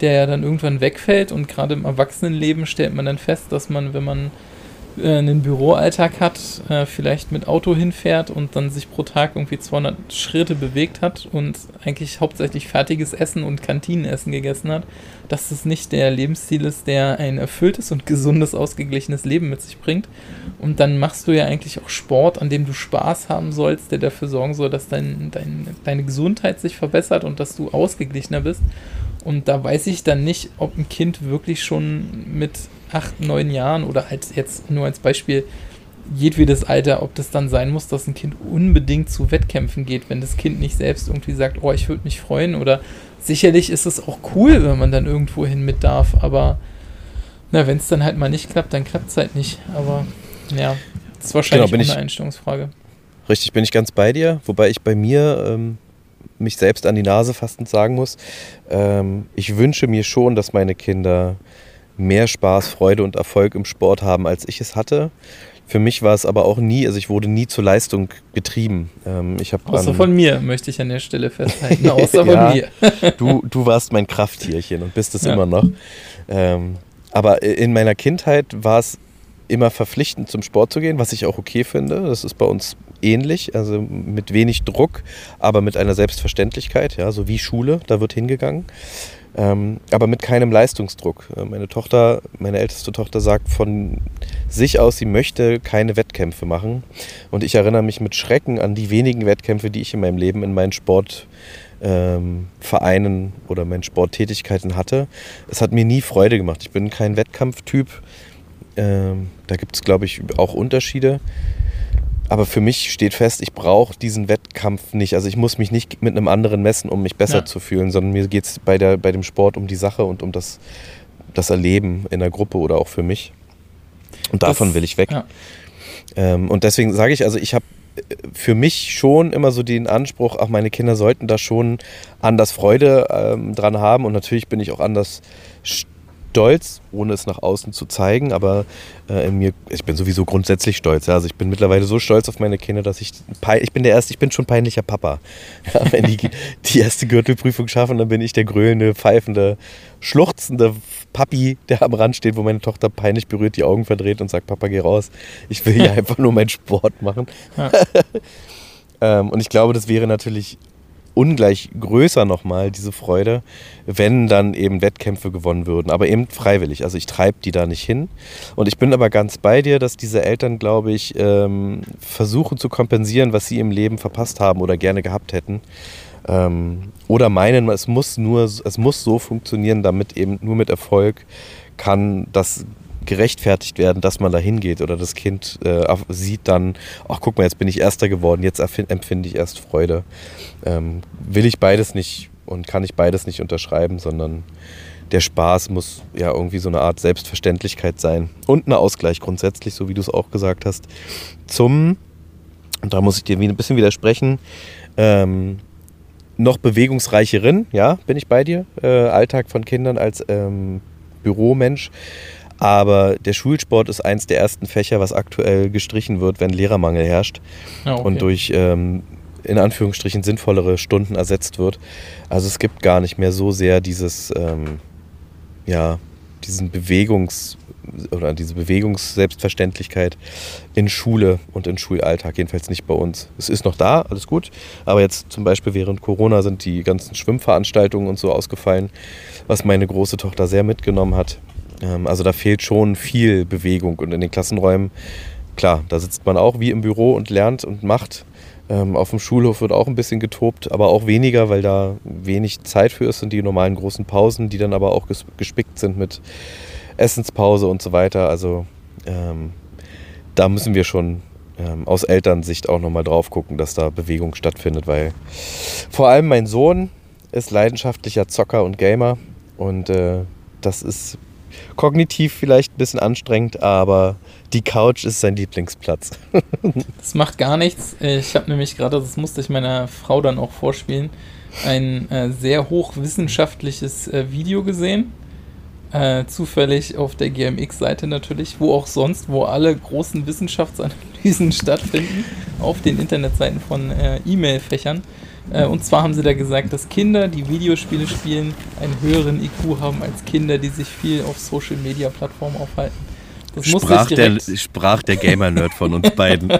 der ja dann irgendwann wegfällt und gerade im Erwachsenenleben stellt man dann fest, dass man, wenn man einen Büroalltag hat, äh, vielleicht mit Auto hinfährt und dann sich pro Tag irgendwie 200 Schritte bewegt hat und eigentlich hauptsächlich fertiges Essen und Kantinenessen gegessen hat, dass das nicht der Lebensstil ist, der ein erfülltes und gesundes, ausgeglichenes Leben mit sich bringt. Und dann machst du ja eigentlich auch Sport, an dem du Spaß haben sollst, der dafür sorgen soll, dass dein, dein, deine Gesundheit sich verbessert und dass du ausgeglichener bist. Und da weiß ich dann nicht, ob ein Kind wirklich schon mit acht, neun Jahren oder halt jetzt nur als Beispiel jedwedes Alter, ob das dann sein muss, dass ein Kind unbedingt zu Wettkämpfen geht, wenn das Kind nicht selbst irgendwie sagt, oh, ich würde mich freuen oder sicherlich ist es auch cool, wenn man dann irgendwo hin mit darf, aber na, wenn es dann halt mal nicht klappt, dann klappt es halt nicht, aber ja, das ist wahrscheinlich genau, eine Einstellungsfrage. Richtig, bin ich ganz bei dir, wobei ich bei mir ähm, mich selbst an die Nase fastend sagen muss, ähm, ich wünsche mir schon, dass meine Kinder mehr Spaß, Freude und Erfolg im Sport haben, als ich es hatte. Für mich war es aber auch nie, also ich wurde nie zur Leistung getrieben. Ähm, ich außer von mir, möchte ich an der Stelle festhalten. Außer ja, von mir. du, du warst mein Krafttierchen und bist es ja. immer noch. Ähm, aber in meiner Kindheit war es immer verpflichtend zum Sport zu gehen, was ich auch okay finde. Das ist bei uns ähnlich, also mit wenig Druck, aber mit einer Selbstverständlichkeit, ja, so wie Schule, da wird hingegangen. Ähm, aber mit keinem Leistungsdruck. Äh, meine Tochter, meine älteste Tochter sagt von sich aus, sie möchte keine Wettkämpfe machen. Und ich erinnere mich mit Schrecken an die wenigen Wettkämpfe, die ich in meinem Leben in meinen Sportvereinen ähm, oder meinen Sporttätigkeiten hatte. Es hat mir nie Freude gemacht. Ich bin kein Wettkampftyp. Ähm, da gibt es, glaube ich, auch Unterschiede. Aber für mich steht fest, ich brauche diesen Wettkampf nicht. Also ich muss mich nicht mit einem anderen messen, um mich besser ja. zu fühlen, sondern mir geht es bei, bei dem Sport um die Sache und um das, das Erleben in der Gruppe oder auch für mich. Und davon das, will ich weg. Ja. Ähm, und deswegen sage ich, also ich habe äh, für mich schon immer so den Anspruch, auch meine Kinder sollten da schon anders Freude ähm, dran haben. Und natürlich bin ich auch anders stolz, ohne es nach außen zu zeigen, aber äh, in mir, ich bin sowieso grundsätzlich stolz. Ja? Also ich bin mittlerweile so stolz auf meine Kinder, dass ich, ich bin der erste, ich bin schon peinlicher Papa. Ja, wenn die die erste Gürtelprüfung schaffen, dann bin ich der grölende, pfeifende, schluchzende Papi, der am Rand steht, wo meine Tochter peinlich berührt die Augen verdreht und sagt, Papa, geh raus. Ich will hier einfach nur meinen Sport machen. Ja. ähm, und ich glaube, das wäre natürlich ungleich größer nochmal, diese Freude, wenn dann eben Wettkämpfe gewonnen würden. Aber eben freiwillig. Also ich treibe die da nicht hin. Und ich bin aber ganz bei dir, dass diese Eltern, glaube ich, ähm, versuchen zu kompensieren, was sie im Leben verpasst haben oder gerne gehabt hätten. Ähm, oder meinen, es muss nur, es muss so funktionieren, damit eben nur mit Erfolg kann das gerechtfertigt werden, dass man da hingeht oder das Kind äh, sieht dann, ach guck mal, jetzt bin ich Erster geworden, jetzt empfinde ich erst Freude. Ähm, will ich beides nicht und kann ich beides nicht unterschreiben, sondern der Spaß muss ja irgendwie so eine Art Selbstverständlichkeit sein und ein Ausgleich grundsätzlich, so wie du es auch gesagt hast, zum, und da muss ich dir ein bisschen widersprechen, ähm, noch bewegungsreicheren, ja, bin ich bei dir, äh, Alltag von Kindern als ähm, Büromensch. Aber der Schulsport ist eins der ersten Fächer, was aktuell gestrichen wird, wenn Lehrermangel herrscht Ah, okay. und durch ähm, in Anführungsstrichen sinnvollere Stunden ersetzt wird. Also es gibt gar nicht mehr so sehr dieses, ähm, ja, diesen Bewegungs- oder diese Bewegungsselbstverständlichkeit in Schule und in Schulalltag, jedenfalls nicht bei uns. Es ist noch da, alles gut, aber jetzt zum Beispiel während Corona sind die ganzen Schwimmveranstaltungen und so ausgefallen, was meine große Tochter sehr mitgenommen hat. Ähm, also da fehlt schon viel Bewegung und in den Klassenräumen, klar, da sitzt man auch wie im Büro und lernt und macht. Ähm, auf dem Schulhof wird auch ein bisschen getobt, aber auch weniger, weil da wenig Zeit für ist, sind die normalen großen Pausen, die dann aber auch ges- gespickt sind mit Essenspause und so weiter. Also ähm, da müssen wir schon ähm, aus Elternsicht auch nochmal drauf gucken, dass da Bewegung stattfindet, weil vor allem mein Sohn ist leidenschaftlicher Zocker und Gamer und äh, das ist kognitiv vielleicht ein bisschen anstrengend, aber die Couch ist sein Lieblingsplatz. Das macht gar nichts. Ich habe nämlich gerade, das musste ich meiner Frau dann auch vorspielen, ein äh, sehr hochwissenschaftliches äh, Video gesehen. Äh, zufällig auf der GMX-Seite natürlich, wo auch sonst, wo alle großen Wissenschaftsanalysen stattfinden, auf den Internetseiten von äh, E-Mail-Fächern. Äh, und zwar haben sie da gesagt, dass Kinder, die Videospiele spielen, einen höheren IQ haben als Kinder, die sich viel auf Social-Media-Plattformen aufhalten. Das Sprach der, sprach der Gamer-Nerd von uns beiden.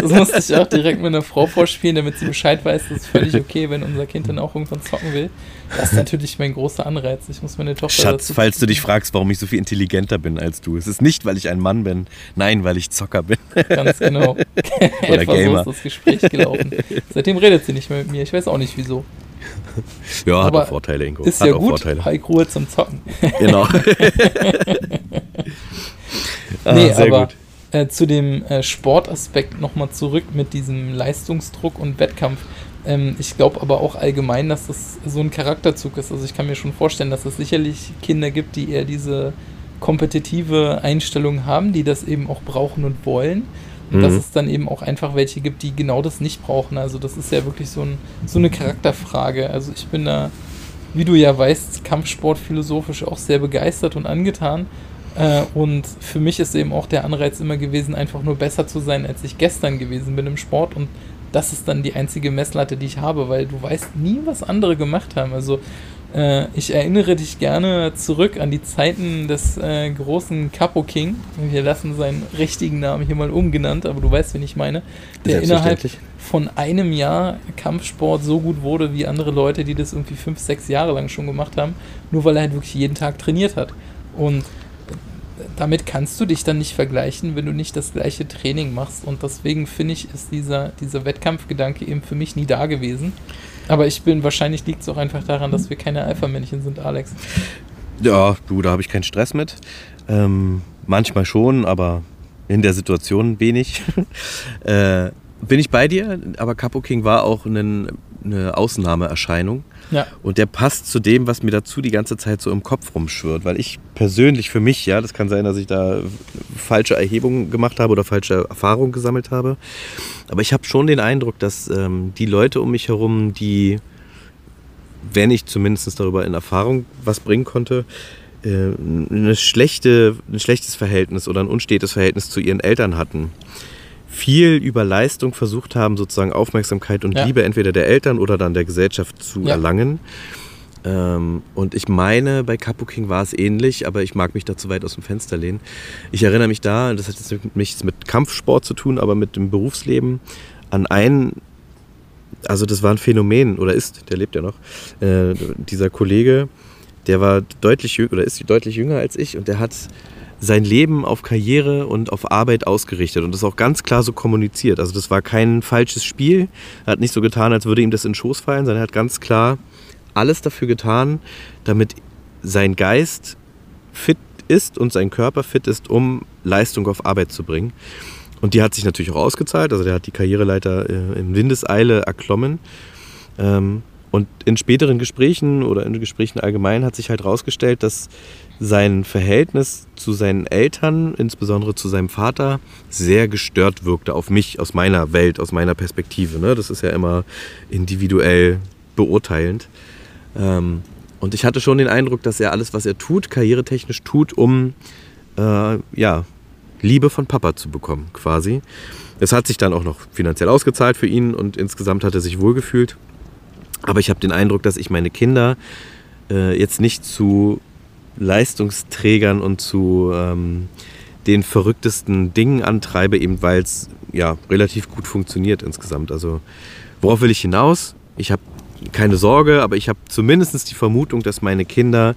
Das musste ich auch direkt mit einer Frau vorspielen, damit sie Bescheid weiß, das ist völlig okay, wenn unser Kind dann auch irgendwann zocken will. Das ist natürlich mein großer Anreiz. Ich muss meine Tochter Schatz, dazu falls du dich fragst, warum ich so viel intelligenter bin als du. Es ist nicht, weil ich ein Mann bin. Nein, weil ich Zocker bin. Ganz genau. Oder Etwa so Gamer. ist das Gespräch gelaufen. Seitdem redet sie nicht mehr mit mir. Ich weiß auch nicht wieso. Ja, hat Aber auch Vorteile, Ingo. Ist hat ja auch gut. Vorteile. Heik Ruhe zum Zocken. Genau. Ah, nee, sehr aber gut. äh, zu dem äh, Sportaspekt nochmal zurück mit diesem Leistungsdruck und Wettkampf. Ähm, ich glaube aber auch allgemein, dass das so ein Charakterzug ist. Also ich kann mir schon vorstellen, dass es sicherlich Kinder gibt, die eher diese kompetitive Einstellung haben, die das eben auch brauchen und wollen. Und dass Mhm. es dann eben auch einfach welche gibt, die genau das nicht brauchen. Also das ist ja wirklich so, ein, so eine Charakterfrage. Also ich bin da, wie du ja weißt, Kampfsport philosophisch auch sehr begeistert und angetan. Äh, und für mich ist eben auch der Anreiz immer gewesen, einfach nur besser zu sein, als ich gestern gewesen bin im Sport. Und das ist dann die einzige Messlatte, die ich habe, weil du weißt nie, was andere gemacht haben. Also äh, ich erinnere dich gerne zurück an die Zeiten des äh, großen Capo King. Wir lassen seinen richtigen Namen hier mal umgenannt, aber du weißt, wen ich meine. Der innerhalb von einem Jahr Kampfsport so gut wurde wie andere Leute, die das irgendwie fünf, sechs Jahre lang schon gemacht haben, nur weil er halt wirklich jeden Tag trainiert hat. Und damit kannst du dich dann nicht vergleichen, wenn du nicht das gleiche Training machst. Und deswegen finde ich, ist dieser, dieser Wettkampfgedanke eben für mich nie da gewesen. Aber ich bin, wahrscheinlich liegt es auch einfach daran, dass wir keine Alpha-Männchen sind, Alex. Ja, du, da habe ich keinen Stress mit. Ähm, manchmal schon, aber in der Situation wenig. äh, bin ich bei dir, aber Capo King war auch ein, eine Ausnahmeerscheinung. Ja. Und der passt zu dem, was mir dazu die ganze Zeit so im Kopf rumschwirrt. Weil ich persönlich für mich, ja, das kann sein, dass ich da falsche Erhebungen gemacht habe oder falsche Erfahrungen gesammelt habe. Aber ich habe schon den Eindruck, dass ähm, die Leute um mich herum, die, wenn ich zumindest darüber in Erfahrung was bringen konnte, äh, eine schlechte, ein schlechtes Verhältnis oder ein unstetes Verhältnis zu ihren Eltern hatten. Viel über Leistung versucht haben, sozusagen Aufmerksamkeit und Ja. Liebe entweder der Eltern oder dann der Gesellschaft zu Ja. erlangen. Ähm, und ich meine, bei Capo King war es ähnlich, aber ich mag mich da zu weit aus dem Fenster lehnen. Ich erinnere mich da, das hat jetzt nichts mit Kampfsport zu tun, aber mit dem Berufsleben, an einen, also das war ein Phänomen, oder ist, der lebt ja noch, äh, dieser Kollege, der war deutlich jünger, oder ist deutlich jünger als ich und der hat sein Leben auf Karriere und auf Arbeit ausgerichtet und das auch ganz klar so kommuniziert. Also das war kein falsches Spiel. Er hat nicht so getan, als würde ihm das in den Schoß fallen, sondern er hat ganz klar alles dafür getan, damit sein Geist fit ist und sein Körper fit ist, um Leistung auf Arbeit zu bringen. Und die hat sich natürlich auch ausgezahlt. Also der hat die Karriereleiter äh, in Windeseile erklommen. Ähm, Und in späteren Gesprächen oder in Gesprächen allgemein hat sich halt herausgestellt, dass sein Verhältnis zu seinen Eltern, insbesondere zu seinem Vater, sehr gestört wirkte auf mich, aus meiner Welt, aus meiner Perspektive. Ne? Das ist ja immer individuell beurteilend. Ähm, und ich hatte schon den Eindruck, dass er alles, was er tut, karrieretechnisch tut, um äh, ja, Liebe von Papa zu bekommen, quasi. Es hat sich dann auch noch finanziell ausgezahlt für ihn und insgesamt hat er sich wohlgefühlt. Aber ich habe den Eindruck, dass ich meine Kinder äh, jetzt nicht zu Leistungsträgern und zu ähm, den verrücktesten Dingen antreibe, eben weil es ja relativ gut funktioniert insgesamt. Also worauf will ich hinaus? Ich habe keine Sorge, aber ich habe zumindest die Vermutung, dass meine Kinder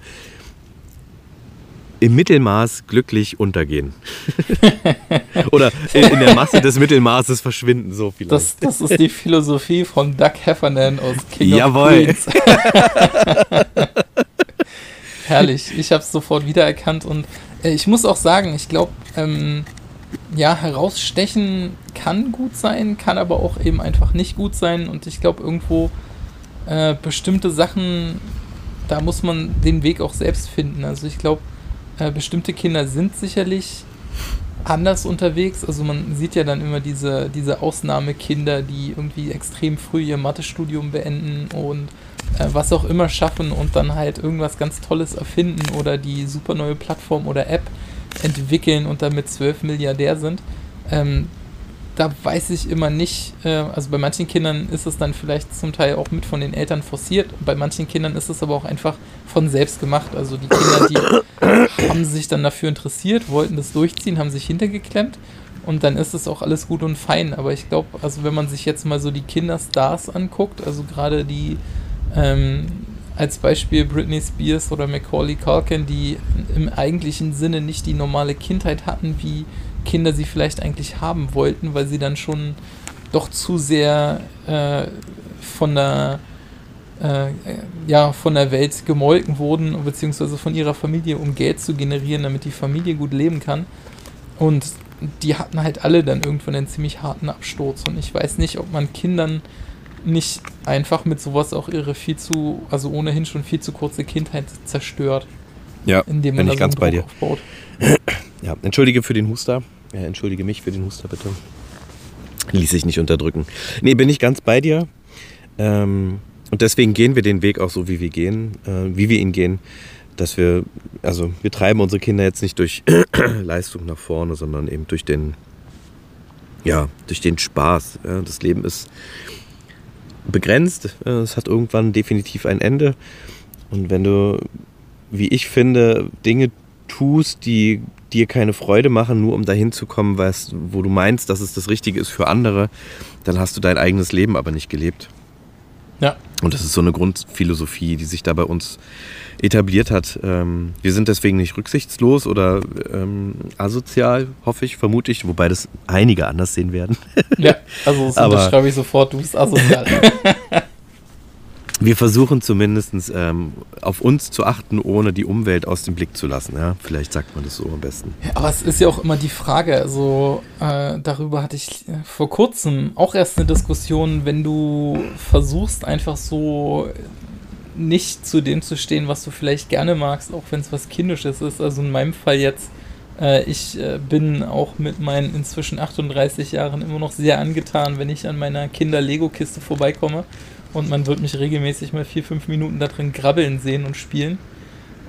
im Mittelmaß glücklich untergehen. Oder in, der Masse des Mittelmaßes verschwinden, so vielleicht. Das, das ist die Philosophie von Doug Heffernan aus King Jawohl. of Queens. Herrlich, ich habe es sofort wiedererkannt und äh, ich muss auch sagen, ich glaube, ähm, ja, herausstechen kann gut sein, kann aber auch eben einfach nicht gut sein und ich glaube, irgendwo äh, bestimmte Sachen, da muss man den Weg auch selbst finden. Also ich glaube, äh, bestimmte Kinder sind sicherlich anders unterwegs. Also man sieht ja dann immer diese, diese Ausnahmekinder, die irgendwie extrem früh ihr Mathestudium beenden und äh, was auch immer schaffen und dann halt irgendwas ganz Tolles erfinden oder die super neue Plattform oder App entwickeln und damit zwölf Milliardär sind. Ähm, da weiß ich immer nicht, äh, also bei manchen Kindern ist es dann vielleicht zum Teil auch mit von den Eltern forciert, bei manchen Kindern ist es aber auch einfach von selbst gemacht. Also die Kinder, die haben sich dann dafür interessiert, wollten das durchziehen, haben sich hintergeklemmt und dann ist es auch alles gut und fein. Aber ich glaube, also wenn man sich jetzt mal so die Kinderstars anguckt, also gerade die ähm, als Beispiel Britney Spears oder Macaulay Culkin, die im eigentlichen Sinne nicht die normale Kindheit hatten, wie Kinder sie vielleicht eigentlich haben wollten, weil sie dann schon doch zu sehr äh, von der äh, ja, von der Welt gemolken wurden, beziehungsweise von ihrer Familie, um Geld zu generieren, damit die Familie gut leben kann. Und die hatten halt alle dann irgendwann einen ziemlich harten Absturz. Und ich weiß nicht, ob man Kindern nicht einfach mit sowas auch ihre viel zu, also ohnehin schon viel zu kurze Kindheit zerstört. Ja, indem man bin ich ganz bei dir. Aufbaut. Ja, entschuldige für den Huster. Ja, entschuldige mich für den Huster, bitte. Ließ sich nicht unterdrücken. Nee, bin ich ganz bei dir. Ähm, und deswegen gehen wir den Weg auch so, wie wir gehen, äh, wie wir ihn gehen. Dass wir, also wir treiben unsere Kinder jetzt nicht durch Leistung nach vorne, sondern eben durch den, ja, durch den Spaß. Ja. Das Leben ist begrenzt. Es hat irgendwann definitiv ein Ende. Und wenn du, wie ich finde, Dinge tust, die dir keine Freude machen, nur um dahin zu kommen, weißt, wo du meinst, dass es das Richtige ist für andere, dann hast du dein eigenes Leben aber nicht gelebt. Ja. Und das ist so eine Grundphilosophie, die sich da bei uns etabliert hat. Ähm, wir sind deswegen nicht rücksichtslos oder ähm, asozial, hoffe ich, vermute ich, wobei das einige anders sehen werden. Ja, also das Aber unterschreibe ich sofort, du bist asozial. wir versuchen zumindest ähm, auf uns zu achten, ohne die Umwelt aus dem Blick zu lassen. Ja? Vielleicht sagt man das so am besten. Ja, aber es ist ja auch immer die Frage, also äh, darüber hatte ich vor kurzem auch erst eine Diskussion, wenn du versuchst einfach so nicht zu dem zu stehen, was du vielleicht gerne magst, auch wenn es was Kindisches ist. Also in meinem Fall jetzt, äh, ich äh, bin auch mit meinen inzwischen 38 Jahren immer noch sehr angetan, wenn ich an meiner Kinder-Lego-Kiste vorbeikomme und man wird mich regelmäßig mal vier, fünf Minuten da drin grabbeln sehen und spielen.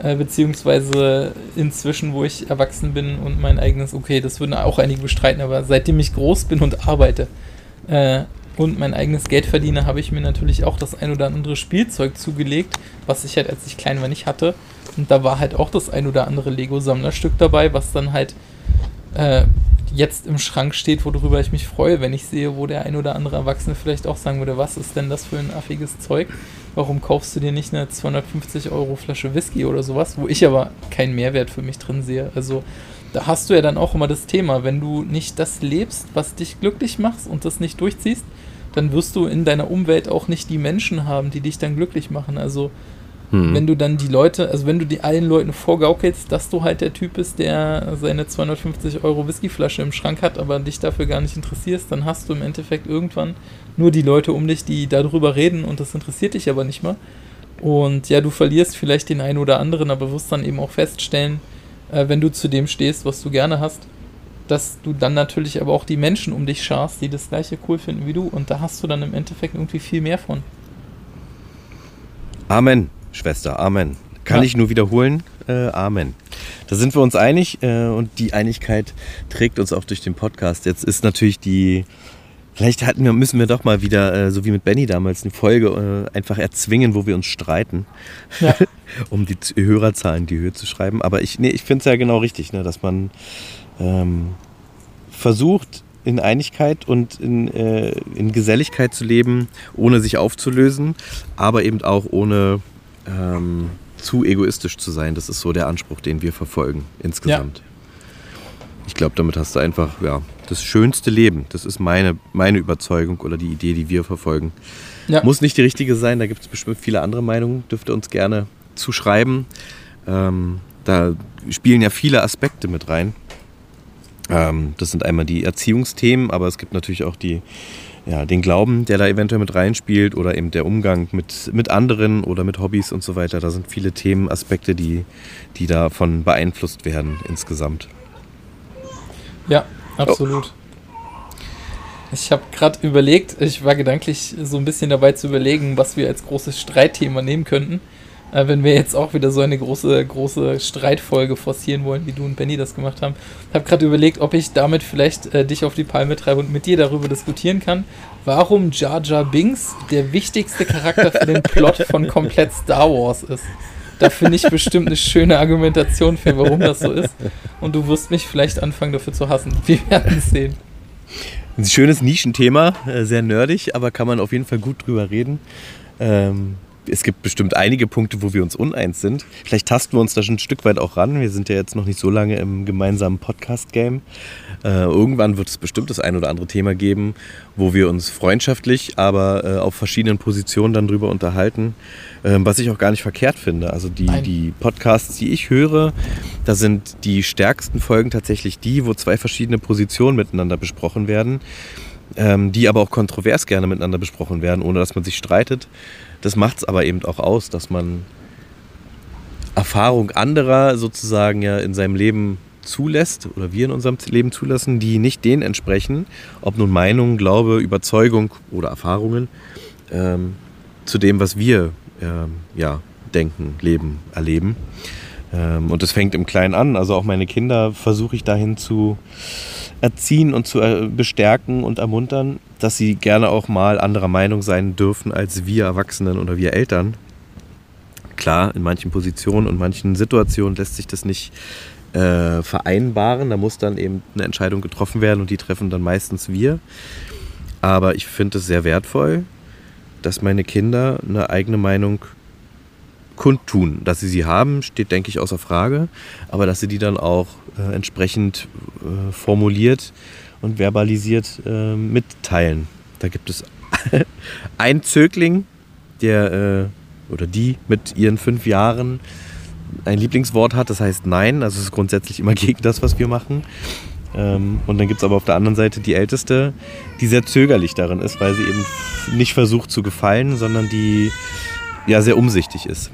Äh, beziehungsweise inzwischen, wo ich erwachsen bin und mein eigenes, okay, das würden auch einige bestreiten, aber seitdem ich groß bin und arbeite, äh, und mein eigenes Geld verdiene, habe ich mir natürlich auch das ein oder andere Spielzeug zugelegt, was ich halt, als ich klein war, nicht hatte. Und da war halt auch das ein oder andere Lego-Sammlerstück dabei, was dann halt äh, jetzt im Schrank steht, worüber ich mich freue, wenn ich sehe, wo der ein oder andere Erwachsene vielleicht auch sagen würde, was ist denn das für ein affiges Zeug? Warum kaufst du dir nicht eine 250 Euro Flasche Whisky oder sowas, wo ich aber keinen Mehrwert für mich drin sehe? Also da hast du ja dann auch immer das Thema, wenn du nicht das lebst, was dich glücklich macht und das nicht durchziehst, dann wirst du in deiner Umwelt auch nicht die Menschen haben, die dich dann glücklich machen. Also hm. wenn du dann die Leute, also wenn du die allen Leuten vorgaukelst, dass du halt der Typ bist, der seine 250 Euro Whiskyflasche im Schrank hat, aber dich dafür gar nicht interessierst, dann hast du im Endeffekt irgendwann nur die Leute um dich, die darüber reden und das interessiert dich aber nicht mehr. Und ja, du verlierst vielleicht den einen oder anderen, aber wirst dann eben auch feststellen, äh, wenn du zu dem stehst, was du gerne hast, dass du dann natürlich aber auch die Menschen um dich scharst, die das gleiche cool finden wie du. Und da hast du dann im Endeffekt irgendwie viel mehr von. Amen, Schwester, Amen. Kann ja. ich nur wiederholen, äh, Amen. Da sind wir uns einig äh, und die Einigkeit trägt uns auch durch den Podcast. Jetzt ist natürlich die Vielleicht hatten wir, müssen wir doch mal wieder, äh, so wie mit Benny damals, eine Folge äh, einfach erzwingen, wo wir uns streiten, ja. um die Hörerzahlen in die Höhe zu schreiben. Aber ich, nee, ich finde es ja genau richtig, ne, dass man ähm, versucht, in Einigkeit und in, äh, in Geselligkeit zu leben, ohne sich aufzulösen, aber eben auch ohne ähm, zu egoistisch zu sein. Das ist so der Anspruch, den wir verfolgen insgesamt. Ja. Ich glaube, damit hast du einfach ja, das schönste Leben. Das ist meine, meine Überzeugung oder die Idee, die wir verfolgen. Ja. Muss nicht die richtige sein, da gibt es bestimmt viele andere Meinungen, dürft ihr uns gerne zuschreiben. Ähm, da spielen ja viele Aspekte mit rein. Ähm, das sind einmal die Erziehungsthemen, aber es gibt natürlich auch die, ja, den Glauben, der da eventuell mit reinspielt oder eben der Umgang mit, mit anderen oder mit Hobbys und so weiter. Da sind viele Themen, Aspekte, die, die davon beeinflusst werden insgesamt. Ja, absolut. Oh. Ich habe gerade überlegt, ich war gedanklich so ein bisschen dabei zu überlegen, was wir als großes Streitthema nehmen könnten. Äh, wenn wir jetzt auch wieder so eine große, große Streitfolge forcieren wollen, wie du und Benny das gemacht haben. Ich habe gerade überlegt, ob ich damit vielleicht äh, dich auf die Palme treibe und mit dir darüber diskutieren kann, warum Jar Jar Binks der wichtigste Charakter für den Plot von komplett Star Wars ist. Da finde ich bestimmt eine schöne Argumentation für, warum das so ist. Und du wirst mich vielleicht anfangen dafür zu hassen. Wir werden es sehen. Ein schönes Nischenthema, äh, sehr nerdig, aber kann man auf jeden Fall gut drüber reden. Ähm, es gibt bestimmt einige Punkte, wo wir uns uneins sind. Vielleicht tasten wir uns da schon ein Stück weit auch ran. Wir sind ja jetzt noch nicht so lange im gemeinsamen Podcast-Game. Äh, irgendwann wird es bestimmt das ein oder andere Thema geben, wo wir uns freundschaftlich, aber äh, auf verschiedenen Positionen dann drüber unterhalten, äh, was ich auch gar nicht verkehrt finde. Also die, die Podcasts, die ich höre, da sind die stärksten Folgen tatsächlich die, wo zwei verschiedene Positionen miteinander besprochen werden. Ähm, die aber auch kontrovers gerne miteinander besprochen werden, ohne dass man sich streitet. Das macht es aber eben auch aus, dass man Erfahrung anderer sozusagen ja in seinem Leben zulässt oder wir in unserem Leben zulassen, die nicht denen entsprechen, ob nun Meinung, Glaube, Überzeugung oder Erfahrungen, ähm, zu dem, was wir ähm, ja, denken, leben, erleben. Ähm, und das fängt im Kleinen an. Also auch meine Kinder versuche ich dahin zu erziehen und zu äh, bestärken und ermuntern, dass sie gerne auch mal anderer Meinung sein dürfen als wir Erwachsenen oder wir Eltern. Klar, in manchen Positionen und manchen Situationen lässt sich das nicht äh, vereinbaren. Da muss dann eben eine Entscheidung getroffen werden und die treffen dann meistens wir. Aber ich finde es sehr wertvoll, dass meine Kinder eine eigene Meinung kundtun. Dass sie sie haben, steht, denke ich, außer Frage. Aber dass sie die dann auch äh, entsprechend äh, formuliert und verbalisiert äh, mitteilen. Da gibt es einen Zögling, der äh, oder die mit ihren fünf Jahren ein Lieblingswort hat, das heißt Nein. Also es ist grundsätzlich immer gegen das, was wir machen. Ähm, und dann gibt es aber auf der anderen Seite die Älteste, die sehr zögerlich darin ist, weil sie eben nicht versucht zu gefallen, sondern die ja sehr umsichtig ist.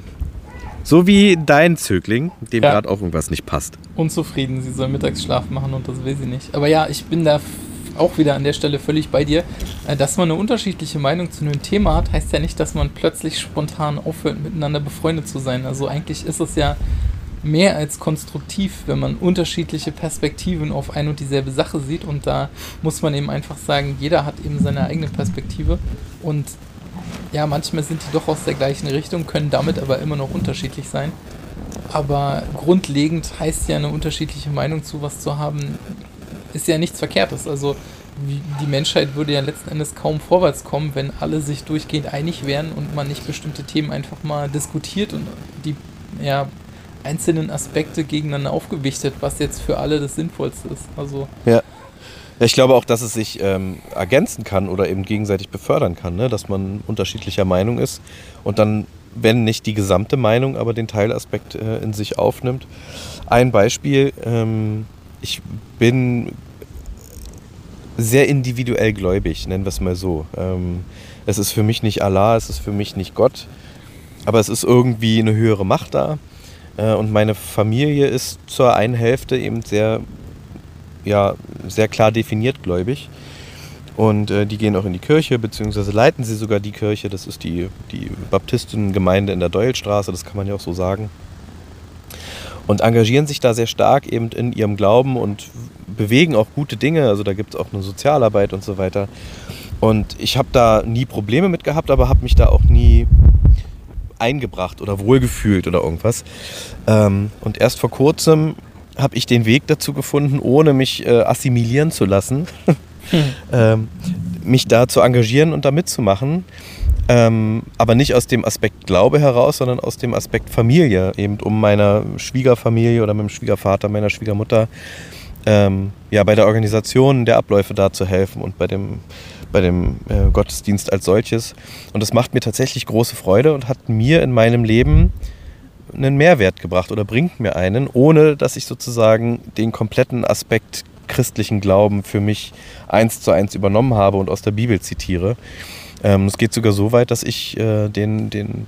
So wie dein Zögling, dem ja. gerade auch irgendwas nicht passt. Unzufrieden, sie soll Mittagsschlaf machen und das will sie nicht. Aber ja, ich bin da auch wieder an der Stelle völlig bei dir. Äh, dass man eine unterschiedliche Meinung zu einem Thema hat, heißt ja nicht, dass man plötzlich spontan aufhört, miteinander befreundet zu sein. Also eigentlich ist es ja mehr als konstruktiv, wenn man unterschiedliche Perspektiven auf ein und dieselbe Sache sieht. Und da muss man eben einfach sagen, jeder hat eben seine eigene Perspektive. Und ja, manchmal sind die doch aus der gleichen Richtung, können damit aber immer noch unterschiedlich sein. Aber grundlegend heißt ja eine unterschiedliche Meinung zu was zu haben, ist ja nichts Verkehrtes. Also die Menschheit würde ja letzten Endes kaum vorwärts kommen, wenn alle sich durchgehend einig wären und man nicht bestimmte Themen einfach mal diskutiert und die ja, einzelnen Aspekte gegeneinander aufgewichtet, was jetzt für alle das Sinnvollste ist. Also ja. Ich glaube auch, dass es sich ähm, ergänzen kann oder eben gegenseitig befördern kann, ne? dass man unterschiedlicher Meinung ist und dann wenn nicht die gesamte Meinung, aber den Teilaspekt äh, in sich aufnimmt. Ein Beispiel, ähm, ich bin sehr individuell gläubig, nennen wir es mal so. Ähm, es ist für mich nicht Allah, es ist für mich nicht Gott, aber es ist irgendwie eine höhere Macht da. Äh, und meine Familie ist zur einen Hälfte eben sehr, ja, sehr klar definiert gläubig. Und äh, die gehen auch in die Kirche, beziehungsweise leiten sie sogar die Kirche. Das ist die, die Baptistengemeinde in der Doylestraße, das kann man ja auch so sagen. Und engagieren sich da sehr stark eben in ihrem Glauben und bewegen auch gute Dinge. Also da gibt es auch eine Sozialarbeit und so weiter. Und ich habe da nie Probleme mit gehabt, aber habe mich da auch nie eingebracht oder wohlgefühlt oder irgendwas. Ähm, und erst vor kurzem habe ich den Weg dazu gefunden, ohne mich äh, assimilieren zu lassen, hm. ähm, mich da zu engagieren und da mitzumachen. Ähm, aber nicht aus dem Aspekt Glaube heraus, sondern aus dem Aspekt Familie, eben um meiner Schwiegerfamilie oder meinem Schwiegervater, meiner Schwiegermutter ähm, ja, bei der Organisation der Abläufe da zu helfen und bei dem, bei dem äh, Gottesdienst als solches. Und das macht mir tatsächlich große Freude und hat mir in meinem Leben einen Mehrwert gebracht oder bringt mir einen, ohne dass ich sozusagen den kompletten Aspekt christlichen Glauben für mich eins zu eins übernommen habe und aus der Bibel zitiere. Ähm, es geht sogar so weit, dass ich äh, den, den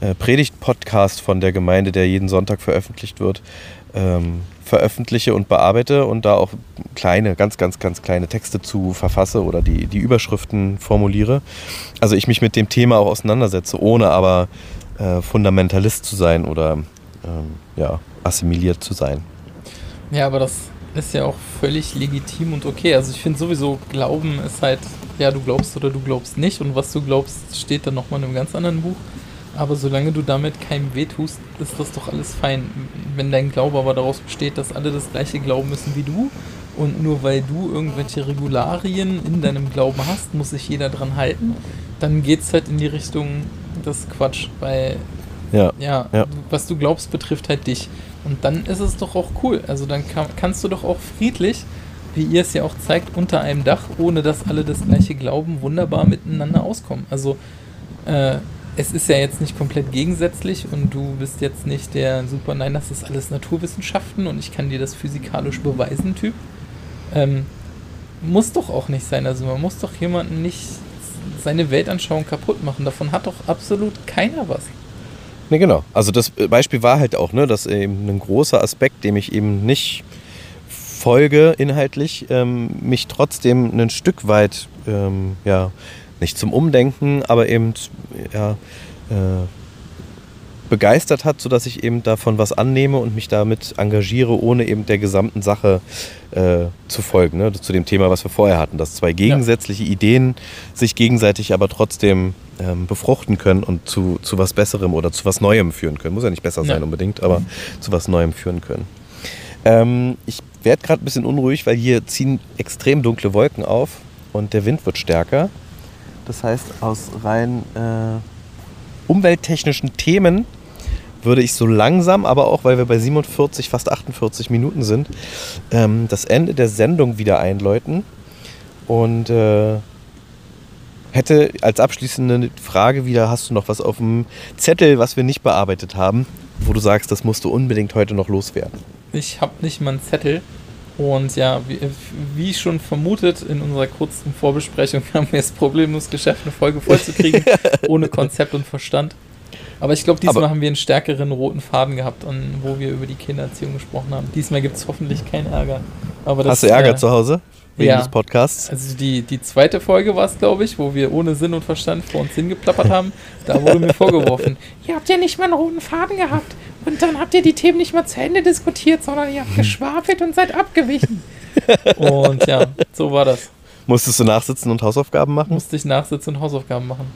äh, Predigt-Podcast von der Gemeinde, der jeden Sonntag veröffentlicht wird, ähm, veröffentliche und bearbeite und da auch kleine, ganz, ganz, ganz kleine Texte zu verfasse oder die, die Überschriften formuliere. Also ich mich mit dem Thema auch auseinandersetze, ohne aber äh, Fundamentalist zu sein oder ähm, ja, assimiliert zu sein. Ja, aber das ist ja auch völlig legitim und okay. Also ich finde sowieso, Glauben ist halt, ja, du glaubst oder du glaubst nicht und was du glaubst, steht dann nochmal in einem ganz anderen Buch. Aber solange du damit keinem weh tust, ist das doch alles fein. Wenn dein Glaube aber daraus besteht, dass alle das gleiche glauben müssen wie du und nur weil du irgendwelche Regularien in deinem Glauben hast, muss sich jeder dran halten, dann geht es halt in die Richtung, das ist Quatsch, weil ja, ja, ja, was du glaubst, betrifft halt dich. Und dann ist es doch auch cool. Also dann kann, kannst du doch auch friedlich, wie ihr es ja auch zeigt, unter einem Dach, ohne dass alle das gleiche glauben, wunderbar miteinander auskommen. Also äh, es ist ja jetzt nicht komplett gegensätzlich und du bist jetzt nicht der super, nein, das ist alles Naturwissenschaften und ich kann dir das physikalisch beweisen, Typ. Ähm, muss doch auch nicht sein. Also man muss doch jemanden nicht seine Weltanschauung kaputt machen. Davon hat doch absolut keiner was. Ne, genau. Also das Beispiel war halt auch, ne, dass eben ein großer Aspekt, dem ich eben nicht folge inhaltlich, ähm, mich trotzdem ein Stück weit ähm, ja, nicht zum Umdenken, aber eben ja, äh, begeistert hat, sodass ich eben davon was annehme und mich damit engagiere, ohne eben der gesamten Sache äh, zu folgen. Ne? Zu dem Thema, was wir vorher hatten, dass zwei gegensätzliche ja. Ideen sich gegenseitig aber trotzdem ähm, befruchten können und zu, zu was Besserem oder zu was Neuem führen können. Muss ja nicht besser sein ja. unbedingt, aber mhm. zu was Neuem führen können. Ähm, ich werde gerade ein bisschen unruhig, weil hier ziehen extrem dunkle Wolken auf und der Wind wird stärker. Das heißt, aus rein äh, umwelttechnischen Themen würde ich so langsam, aber auch weil wir bei 47, fast 48 Minuten sind, ähm, das Ende der Sendung wieder einläuten. Und äh, hätte als abschließende Frage wieder, hast du noch was auf dem Zettel, was wir nicht bearbeitet haben, wo du sagst, das musst du unbedingt heute noch loswerden? Ich habe nicht mal einen Zettel. Und ja, wie, wie, schon vermutet, in unserer kurzen Vorbesprechung haben wir es problemlos geschafft, eine Folge vollzukriegen, ohne Konzept und Verstand. Aber ich glaube, diesmal Aber haben wir einen stärkeren roten Faden gehabt, an, wo wir über die Kindererziehung gesprochen haben. Diesmal gibt es hoffentlich keinen Ärger. Das, Hast du Ärger äh, zu Hause? Wegen ja, des Podcasts? Also die, die zweite Folge war es, glaube ich, wo wir ohne Sinn und Verstand vor uns hingeplappert haben. Da wurde mir vorgeworfen, ihr habt ja nicht mal einen roten Faden gehabt. Und dann habt ihr die Themen nicht mal zu Ende diskutiert, sondern ihr habt geschwafelt und seid abgewichen. und ja, so war das. Musstest du nachsitzen und Hausaufgaben machen? Musste ich nachsitzen und Hausaufgaben machen.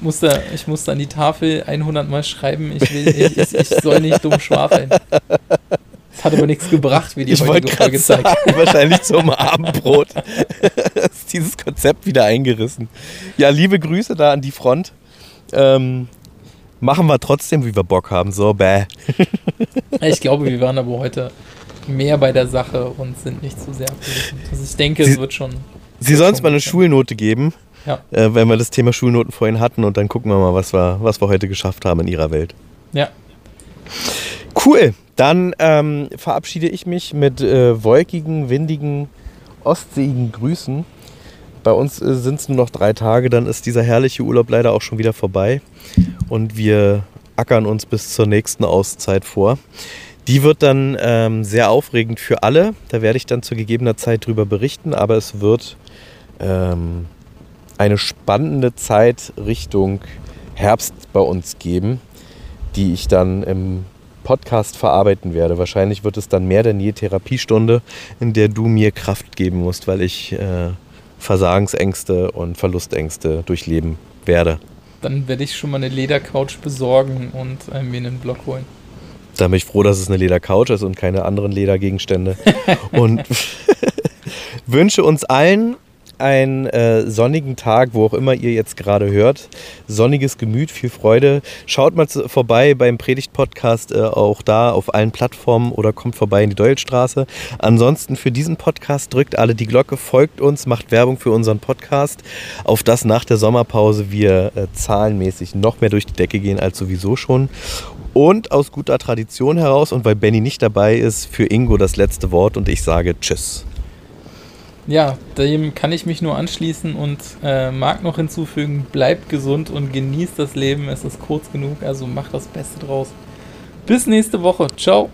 Ich musste, ich musste an die Tafel 100 Mal schreiben, ich, will, ich, ich, ich soll nicht dumm schwafeln. Das hat aber nichts gebracht, wie die ich heutige Folge zeigt. wahrscheinlich zum Abendbrot ist dieses Konzept wieder eingerissen. Ja, liebe Grüße da an die Front. Ähm, machen wir trotzdem, wie wir Bock haben. So, bäh. ich glaube, wir waren aber heute mehr bei der Sache und sind nicht zu sehr abgewichen. Also ich denke, Sie, es wird schon. Sie sollen es mal eine Schulnote geben. Ja. Äh, wenn wir das Thema Schulnoten vorhin hatten und dann gucken wir mal, was wir, was wir heute geschafft haben in ihrer Welt. Ja. Cool. Dann ähm, verabschiede ich mich mit äh, wolkigen, windigen, ostseeigen Grüßen. Bei uns äh, sind es nur noch drei Tage, dann ist dieser herrliche Urlaub leider auch schon wieder vorbei. Und wir ackern uns bis zur nächsten Auszeit vor. Die wird dann ähm, sehr aufregend für alle. Da werde ich dann zu gegebener Zeit drüber berichten, aber es wird ähm, eine spannende Zeit Richtung Herbst bei uns geben, die ich dann im Podcast verarbeiten werde. Wahrscheinlich wird es dann mehr denn je Therapiestunde, in der du mir Kraft geben musst, weil ich äh, Versagensängste und Verlustängste durchleben werde. Dann werde ich schon mal eine Ledercouch besorgen und äh, mir einen Block holen. Da bin ich froh, dass es eine Ledercouch ist und keine anderen Ledergegenstände. und wünsche uns allen einen äh, sonnigen Tag, wo auch immer ihr jetzt gerade hört. Sonniges Gemüt, viel Freude. Schaut mal vorbei beim Predigt-Podcast, äh, auch da auf allen Plattformen oder kommt vorbei in die Doyelstraße. Ansonsten für diesen Podcast drückt alle die Glocke, folgt uns, macht Werbung für unseren Podcast, auf das nach der Sommerpause wir äh, zahlenmäßig noch mehr durch die Decke gehen als sowieso schon. Und aus guter Tradition heraus und weil Benny nicht dabei ist, für Ingo das letzte Wort und ich sage Tschüss. Ja, dem kann ich mich nur anschließen und äh, mag noch hinzufügen, bleibt gesund und genießt das Leben. Es ist kurz genug, also macht das Beste draus. Bis nächste Woche. Ciao.